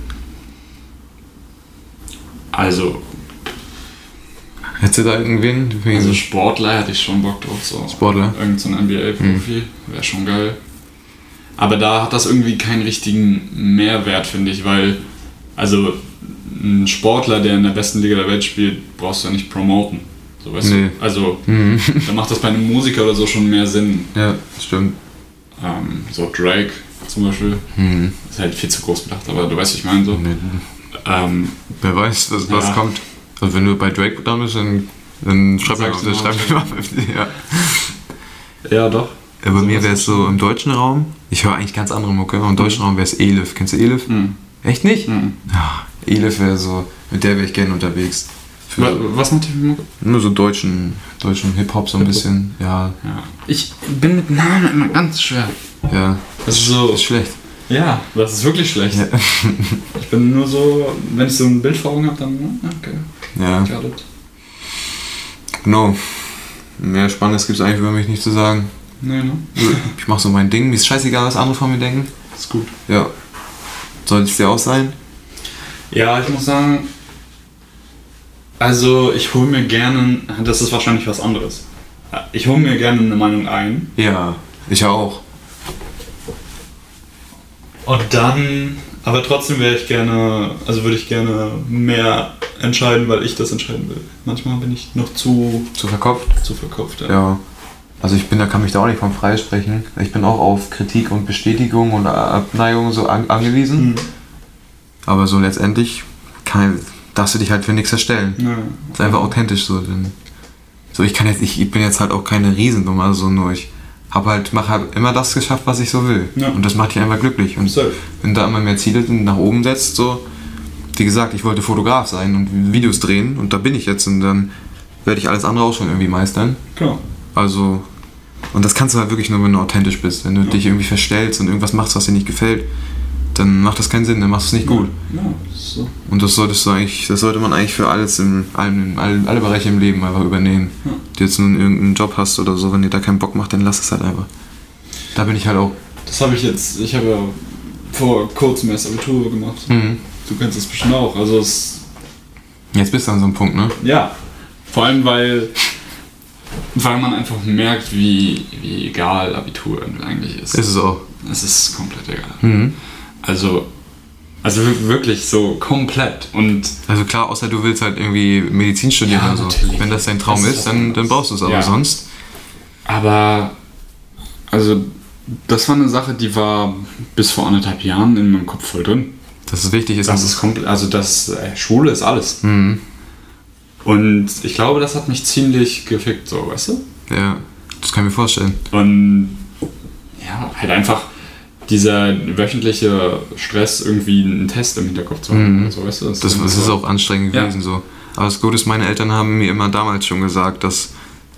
Also, Hättest du da irgendwen? Also Sportler hätte ich schon Bock drauf. So. Sportler? Irgend so ein NBA-Profi, wäre schon geil. Aber da hat das irgendwie keinen richtigen Mehrwert, finde ich, weil, also ein Sportler, der in der besten Liga der Welt spielt, brauchst du ja nicht promoten. So, weißt Nee. du? Also, Mhm. da macht das bei einem Musiker oder so schon mehr Sinn. Ja, stimmt. Ähm, so Drake zum Beispiel, Mhm. ist halt viel zu groß gedacht, aber du weißt, was ich meine so. Nee, Ähm, wer weiß, was, was Ja. kommt. Also wenn du bei Drake dran bist, dann, dann schreib mir mal. Ja. ja, doch. Ja, bei So mir wäre es so im deutschen Raum. Ich höre eigentlich ganz andere Mucke. aber Im deutschen Raum wäre es Elif. Kennst du Elif? Mhm. Echt nicht? Mhm. Ja, Elif wäre so, mit der wäre ich gerne unterwegs. Für Wa- Was macht die für Mucke? nur so deutschen, deutschen Hip-Hop so ein Hip-Hop. bisschen. Ja, Ja. Ich bin mit Namen immer ganz schwer. ja. Das ist so. Ist schlecht. Ja, das ist wirklich schlecht. Ja. Ich bin nur so, wenn ich so ein Bild vor Augen habe, dann, ne, okay, ja, genau. Mehr Spannendes gibt es eigentlich über mich nicht zu sagen. Nee, ne? Ich mache so mein Ding. Mir ist scheißegal, was andere von mir denken. Ist gut. Ja. Soll es dir auch sein? Ja, ich muss sagen, also ich hole mir gerne, das ist wahrscheinlich was anderes. Ich hole mir gerne eine Meinung ein. Ja, ich auch. Und dann, aber trotzdem wäre ich gerne, also würde ich gerne mehr entscheiden, weil ich das entscheiden will. Manchmal bin ich noch zu, Zu verkopft? zu verkopft. Ja. Also ich bin, da kann mich da auch nicht von freisprechen. Ich bin auch auf Kritik und Bestätigung und Abneigung so an, angewiesen. Hm. Aber so letztendlich kann, darfst du dich halt für nichts verstellen. Ja. Ist einfach authentisch so. Denn, so ich kann jetzt, ich, ich bin jetzt halt auch keine Riesendumme, also so nur ich habe halt, mache halt immer das geschafft, was ich so will. Ja. Und das macht dich einfach glücklich. Und Safe. wenn da immer mehr Ziele nach oben setzt, so, wie gesagt, ich wollte Fotograf sein und Videos drehen und da bin ich jetzt und dann werde ich alles andere auch schon irgendwie meistern. Klar. Also, und das kannst du halt wirklich nur, wenn du authentisch bist. Wenn du dich irgendwie verstellst und irgendwas machst, was dir nicht gefällt, dann macht das keinen Sinn, dann machst du es nicht gut. Ja, das ist so. Und das solltest du eigentlich, das sollte man eigentlich für alles im, allen, in alle, alle Bereiche im Leben einfach übernehmen. Ja. Du jetzt nun irgendeinen Job hast oder so, wenn dir da keinen Bock macht, dann lass es halt einfach. Da bin ich halt auch. Das habe ich jetzt, ich habe ja vor kurzem erst Abitur gemacht. Mhm. Du kennst das bestimmt auch. Also es, Jetzt bist du an so einem Punkt, ne? ja. Vor allem, weil, weil man einfach merkt, wie, wie egal Abitur eigentlich ist. Ist es auch. Es ist komplett egal. Mhm. Also, also wir- wirklich so komplett. Und Also klar, außer du willst halt irgendwie Medizin studieren Ja, oder so. natürlich. Wenn das dein Traum Das ist ist, dann, dann brauchst du es. Aber Ja. sonst. aber, also das war eine Sache, die war bis vor anderthalb Jahren in meinem Kopf voll drin. Dass es wichtig ist. Das ist komplett, also das äh, Schule ist alles. Mhm. Und ich glaube, das hat mich ziemlich gefickt, so, weißt du? Ja, das kann ich mir vorstellen. Und ja, halt einfach dieser wöchentliche Stress, irgendwie einen Test im Hinterkopf zu haben. Mhm. So, weißt du? Das, das ist auch anstrengend Ja. gewesen so. Aber das Gute ist, meine Eltern haben mir immer damals schon gesagt, dass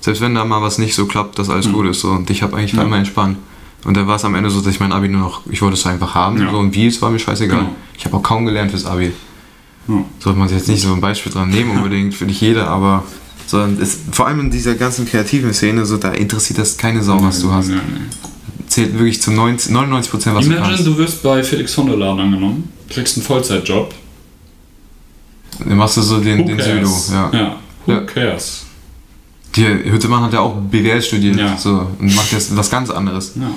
selbst wenn da mal was nicht so klappt, dass alles Mhm. gut ist. So. Und ich habe eigentlich Ja. immer entspannt. Und dann war es am Ende so, dass ich mein Abi nur noch, ich wollte es einfach haben. Ja. So, und wie, es war mir scheißegal. Genau. Ich habe auch kaum gelernt fürs Abi. Ja. Sollte man sich jetzt nicht so ein Beispiel dran nehmen, unbedingt für nicht jeder, aber sondern es, vor allem in dieser ganzen kreativen Szene, so, da interessiert das keine Sau, was du hast. Ja, nee. Zählt wirklich zu 90, 99 Prozent, was du Imagine, kannst. du wirst bei Felix von der Laden angenommen, kriegst einen Vollzeitjob. Dann machst du so den, Who den? Südo. Ja. ja. Who Ja. cares? Die Hüttemann hat ja auch BWL studiert Ja. so, und macht jetzt was ganz anderes. Ja.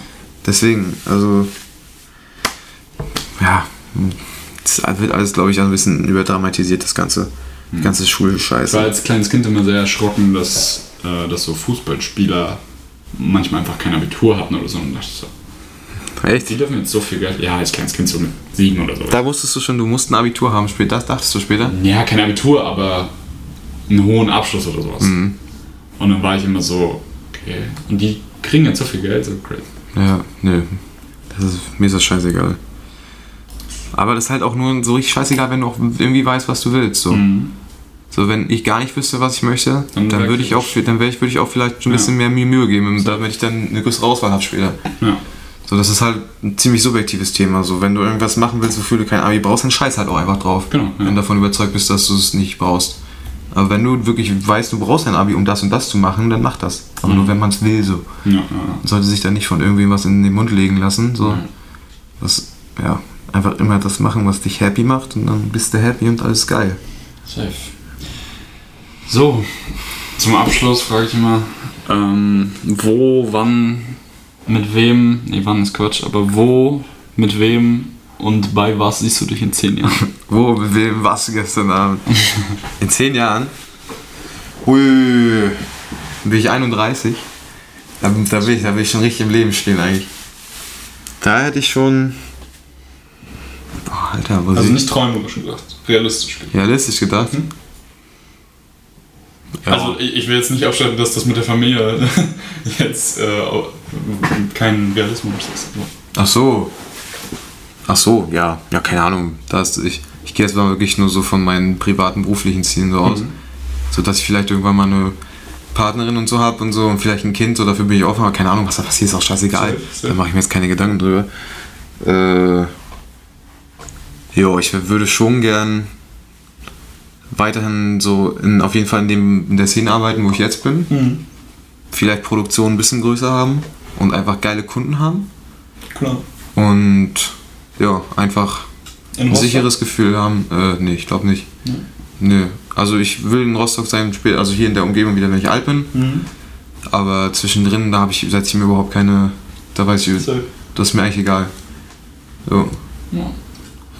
Deswegen, also. Ja. Das wird alles, glaube ich, ein bisschen überdramatisiert, das ganze, die ganze Ich war Schulscheiße. als kleines Kind immer sehr erschrocken, dass, äh, dass so Fußballspieler manchmal einfach kein Abitur hatten oder so. Und dachte so, Echt? die dürfen jetzt so viel Geld. Ja, als kleines Kind so mit sieben oder so. Da wusstest du schon, du musst ein Abitur haben später. Das dachtest du später? Ja, kein Abitur, aber einen hohen Abschluss oder sowas. Mhm. Und dann war ich immer so, okay. Und die kriegen jetzt so viel Geld, so crazy. Ja, nö. Das ist, mir ist das scheißegal. Aber das ist halt auch nur so richtig scheißegal, wenn du auch irgendwie weißt, was du willst. So, Mhm. So wenn ich gar nicht wüsste, was ich möchte, Dann dann, würde ich auch, dann wäre ich, würde ich auch vielleicht ein Ja. bisschen mehr Mühe geben, damit ich dann eine größere Auswahl habe später. Ja. So, das ist halt ein ziemlich subjektives Thema. So, wenn du irgendwas machen willst, wofür du kein Abi brauchst, dann scheiß halt auch einfach drauf. Genau, ja. Wenn du davon überzeugt bist, dass du es nicht brauchst. Aber wenn du wirklich weißt, du brauchst ein Abi, um das und das zu machen, dann mach das. Aber Mhm. nur wenn man es will, so. Ja, ja. Sollte sich dann nicht von irgendwem was in den Mund legen lassen. So. Das, ja, einfach immer das machen, was dich happy macht und dann bist du happy und alles geil. Safe. So, zum Abschluss frage ich immer, ähm, wo, wann mit wem, nee, wann ist Quatsch, aber wo, mit wem und bei was siehst du dich in zehn Jahren? Wo, mit wem warst du gestern Abend? In zehn Jahren? Ui, bin ich 31. Da, da, will ich, da will ich schon richtig im Leben stehen eigentlich. Da hätte ich schon. Boah, Alter, was Also ich, nicht träumerisch gedacht, realistisch gedacht. realistisch gedacht. Ja. Also ich, will jetzt nicht aufstellen, dass das mit der Familie jetzt äh, kein Realismus ist. Ach so. Ach so, ja. Ja, keine Ahnung. Da ist, ich ich gehe jetzt mal wirklich nur so von meinen privaten, beruflichen Zielen so aus. Mhm. So dass ich vielleicht irgendwann mal eine Partnerin und so habe und so und vielleicht ein Kind, so dafür bin ich offen, aber keine Ahnung, was da passiert, ist auch scheißegal. Safe, safe. Da mache ich mir jetzt keine Gedanken drüber. Äh, jo, ich würde schon gern weiterhin so in, auf jeden Fall in, dem, in der Szene arbeiten, wo ich jetzt bin. Mhm. Vielleicht Produktion ein bisschen größer haben und einfach geile Kunden haben. Klar. Und ja, einfach In ein Rostock? sicheres Gefühl haben. Äh, nee, ich glaube nicht. Nö. Also ich will in Rostock sein, spä- also hier in der Umgebung wieder, wenn ich alt bin. Mhm. Aber zwischendrin, da habe ich, setze ich mir überhaupt keine. Da weiß ich, das ist mir eigentlich egal. So, Ja.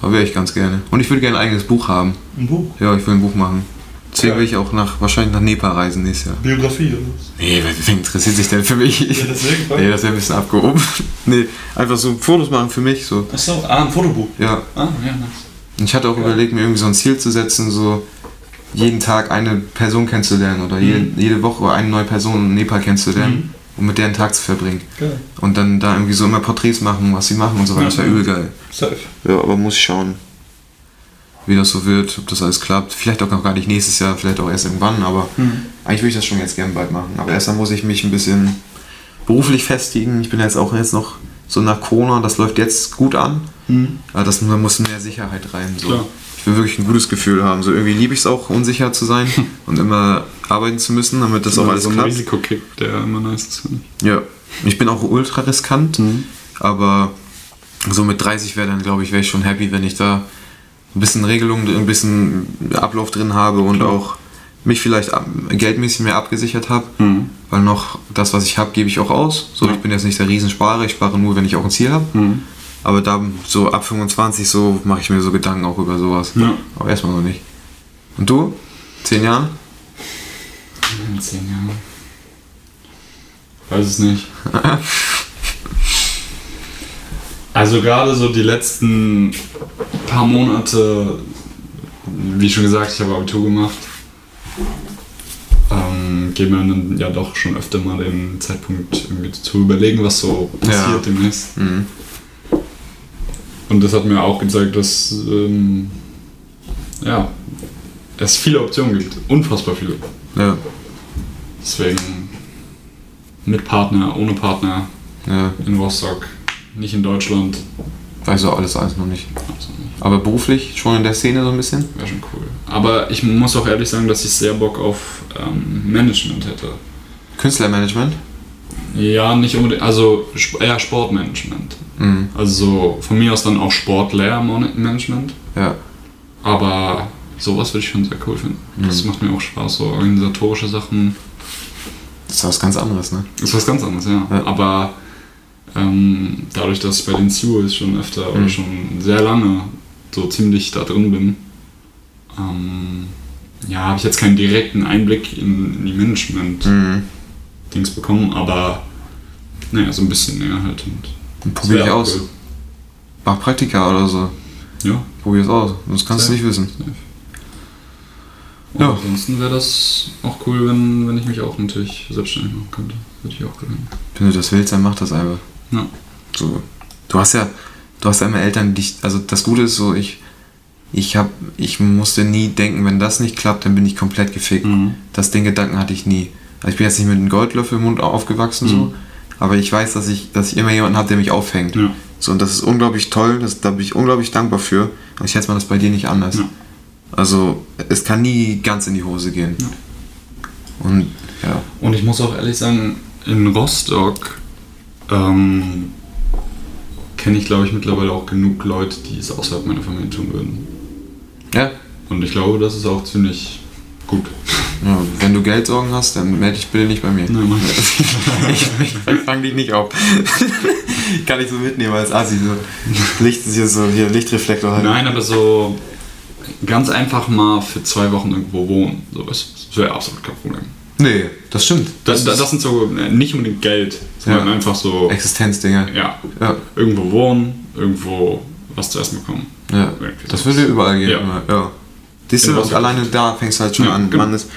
Da wäre ich ganz gerne. Und ich würde gerne ein eigenes Buch haben. Ein Buch? Ja, ich will ein Buch machen. Deswegen Ja. will ich auch nach, wahrscheinlich nach Nepal reisen nächstes Jahr. Biografie oder was? Nee, wer, interessiert sich denn für mich? Ja, deswegen. nee, das wäre ein bisschen abgehoben. nee, einfach so Fotos machen für mich. So. Achso, ah, ein Fotobuch. Ja, Ah, ja, nice. Und ich hatte auch Ja. überlegt, mir irgendwie so ein Ziel zu setzen, so jeden Tag eine Person kennenzulernen oder jede, Mhm. jede Woche eine neue Person in Nepal kennenzulernen und mit der einen Tag zu verbringen. Geil. Und dann da irgendwie so immer Porträts machen, was sie machen und so weiter. Das wäre Ja. übel geil. Safe. Ja, aber muss ich schauen, wie das so wird, ob das alles klappt. Vielleicht auch noch gar nicht nächstes Jahr, vielleicht auch erst irgendwann, aber Mhm. eigentlich würde ich das schon jetzt gerne bald machen. Aber erst dann muss ich mich ein bisschen beruflich festigen. Ich bin jetzt auch jetzt noch so nach Corona, das läuft jetzt gut an. Mhm. Aber das, da muss mehr Sicherheit rein. So. Klar. Wirklich ein gutes Gefühl haben. So irgendwie liebe ich es auch, unsicher zu sein und immer arbeiten zu müssen, damit das auch alles so ein klappt. Risikokick, der immer nice ist. Ja. Ich bin auch ultra riskant, Mhm. aber so mit 30 wäre dann, glaube ich, wäre ich schon happy, wenn ich da ein bisschen Regelung, ein bisschen Ablauf drin habe und Klar. auch mich vielleicht geldmäßig mehr abgesichert habe. Mhm. Weil noch das, was ich habe, gebe ich auch aus. So, Ja. ich bin jetzt nicht der Riesensparer, ich spare nur, wenn ich auch ein Ziel habe. Mhm. Aber da so ab 25 so mache ich mir so Gedanken auch über sowas. Ja. Aber erstmal noch nicht. Und du? Zehn Jahren? In zehn Jahren. Weiß es nicht. Also gerade so die letzten paar Monate, wie schon gesagt, ich habe Abitur gemacht, ähm, geben mir dann ja doch schon öfter mal den Zeitpunkt zu überlegen, was so passiert Ja. demnächst. Mhm. Und das hat mir auch gezeigt, dass ähm, ja, es viele Optionen gibt, unfassbar viele. Ja. Deswegen mit Partner, ohne Partner, ja. in Rostock, nicht in Deutschland. Weiß auch alles, alles noch nicht. Also nicht. Aber beruflich schon in der Szene so ein bisschen? Wäre schon cool. Aber ich muss auch ehrlich sagen, dass ich sehr Bock auf ähm, Management hätte. Künstlermanagement? Ja, nicht unbedingt, also eher Sportmanagement. Mhm. Also so von mir aus dann auch Sportlehrmanagement. Ja. Aber sowas würde ich schon sehr cool finden. Das Mhm. macht mir auch Spaß, so organisatorische Sachen. Das ist was ganz anderes, ne? ist was ganz anderes, ja. Ja. Aber ähm, dadurch, dass ich bei den Seawolves schon öfter oder Mhm. schon sehr lange so ziemlich da drin bin, ähm, ja, habe ich jetzt keinen direkten Einblick in, in die Management-Dings Mhm. bekommen, aber naja, so ein bisschen näher halt. Und das probier ich aus. cool. Mach Praktika oder so. Ja. Probier es aus. Das kannst du nicht wissen. Ja. ansonsten wäre das auch cool, wenn, wenn ich mich auch natürlich selbstständig machen könnte. Würde ich auch gewinnen. Wenn du das willst, dann mach das einfach. Ja. So. Du hast ja, du hast ja immer Eltern, die dich, also das Gute ist so, ich, ich hab, ich musste nie denken, wenn das nicht klappt, dann bin ich komplett gefickt. Mhm. Das den Gedanken hatte ich nie. Also ich bin jetzt nicht mit einem Goldlöffel im Mund aufgewachsen so, Mhm. Aber ich weiß, dass ich, dass ich immer jemanden habe, der mich auffängt. Ja. So, und das ist unglaublich toll, das, da bin ich unglaublich dankbar für. Und ich schätze mal, das bei dir nicht anders. Ja. Also, es kann nie ganz in die Hose gehen. Ja. Und ja, Und ich muss auch ehrlich sagen, in Rostock ähm, kenne ich, glaube ich, mittlerweile auch genug Leute, die es außerhalb meiner Familie tun würden. ja, Und ich glaube, das ist auch ziemlich gut. Ja, wenn du Geldsorgen hast, dann melde dich bitte nicht bei mir. Nein, Mann. ich, ich fang dich nicht auf. Kann ich so mitnehmen als Assi. So. Licht ist hier so, hier Lichtreflektor halt. Nein, aber so ganz einfach mal für zwei Wochen irgendwo wohnen. So, das das wäre absolut kein Problem. Nee, das stimmt. Das, das, das sind so äh, nicht unbedingt Geld, sondern Ja. einfach so, Existenzdinge. ja, Ja. irgendwo wohnen, irgendwo was zu essen bekommen. Ja, das würde überall gehen. Ja. Ja. Siehst du, Ja, alleine da fängst du halt schon Ja, an. genau. Man ist,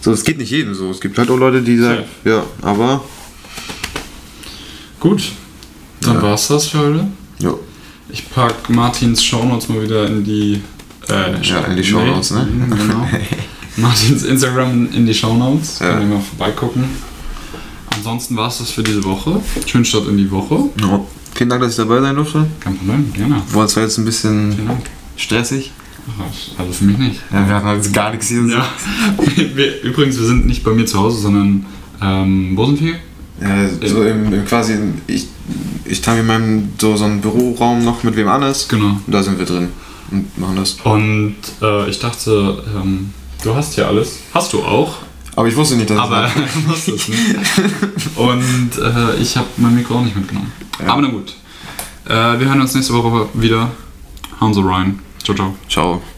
so, es geht nicht jedem so. Es gibt halt auch Leute, die sagen, ja, aber Gut, dann Ja. war's das für heute. ja, Ich pack Martins Shownotes mal wieder in die. Äh, Ja, in die Shownotes, ne? Mhm, Genau. Martins Instagram in die Shownotes. Ja. Könnt ihr mal vorbeigucken. Ansonsten war es das für diese Woche. Schönen Start in die Woche. ja. Vielen Dank, dass ich dabei sein durfte. Kein Problem, gerne. War zwar jetzt ein bisschen stressig. Also für mich nicht. Ja, wir hatten halt jetzt gar nichts hier. Ja. Wir, übrigens, wir sind nicht bei mir zu Hause, sondern ähm, wo sind wir? Ja, so im, im quasi, ich, ich teile mir meinen so, so einen Büroraum noch mit wem anders. Genau. Und da sind wir drin und machen das. Und äh, ich dachte, ähm, du hast hier alles. Hast du auch. Aber ich wusste nicht, dass Aber du musst es nicht. Und äh, ich habe mein Mikro auch nicht mitgenommen. Ja. Aber na gut. Äh, wir hören uns nächste Woche wieder. Hauen Sie rein. Ciao, ciao. Ciao.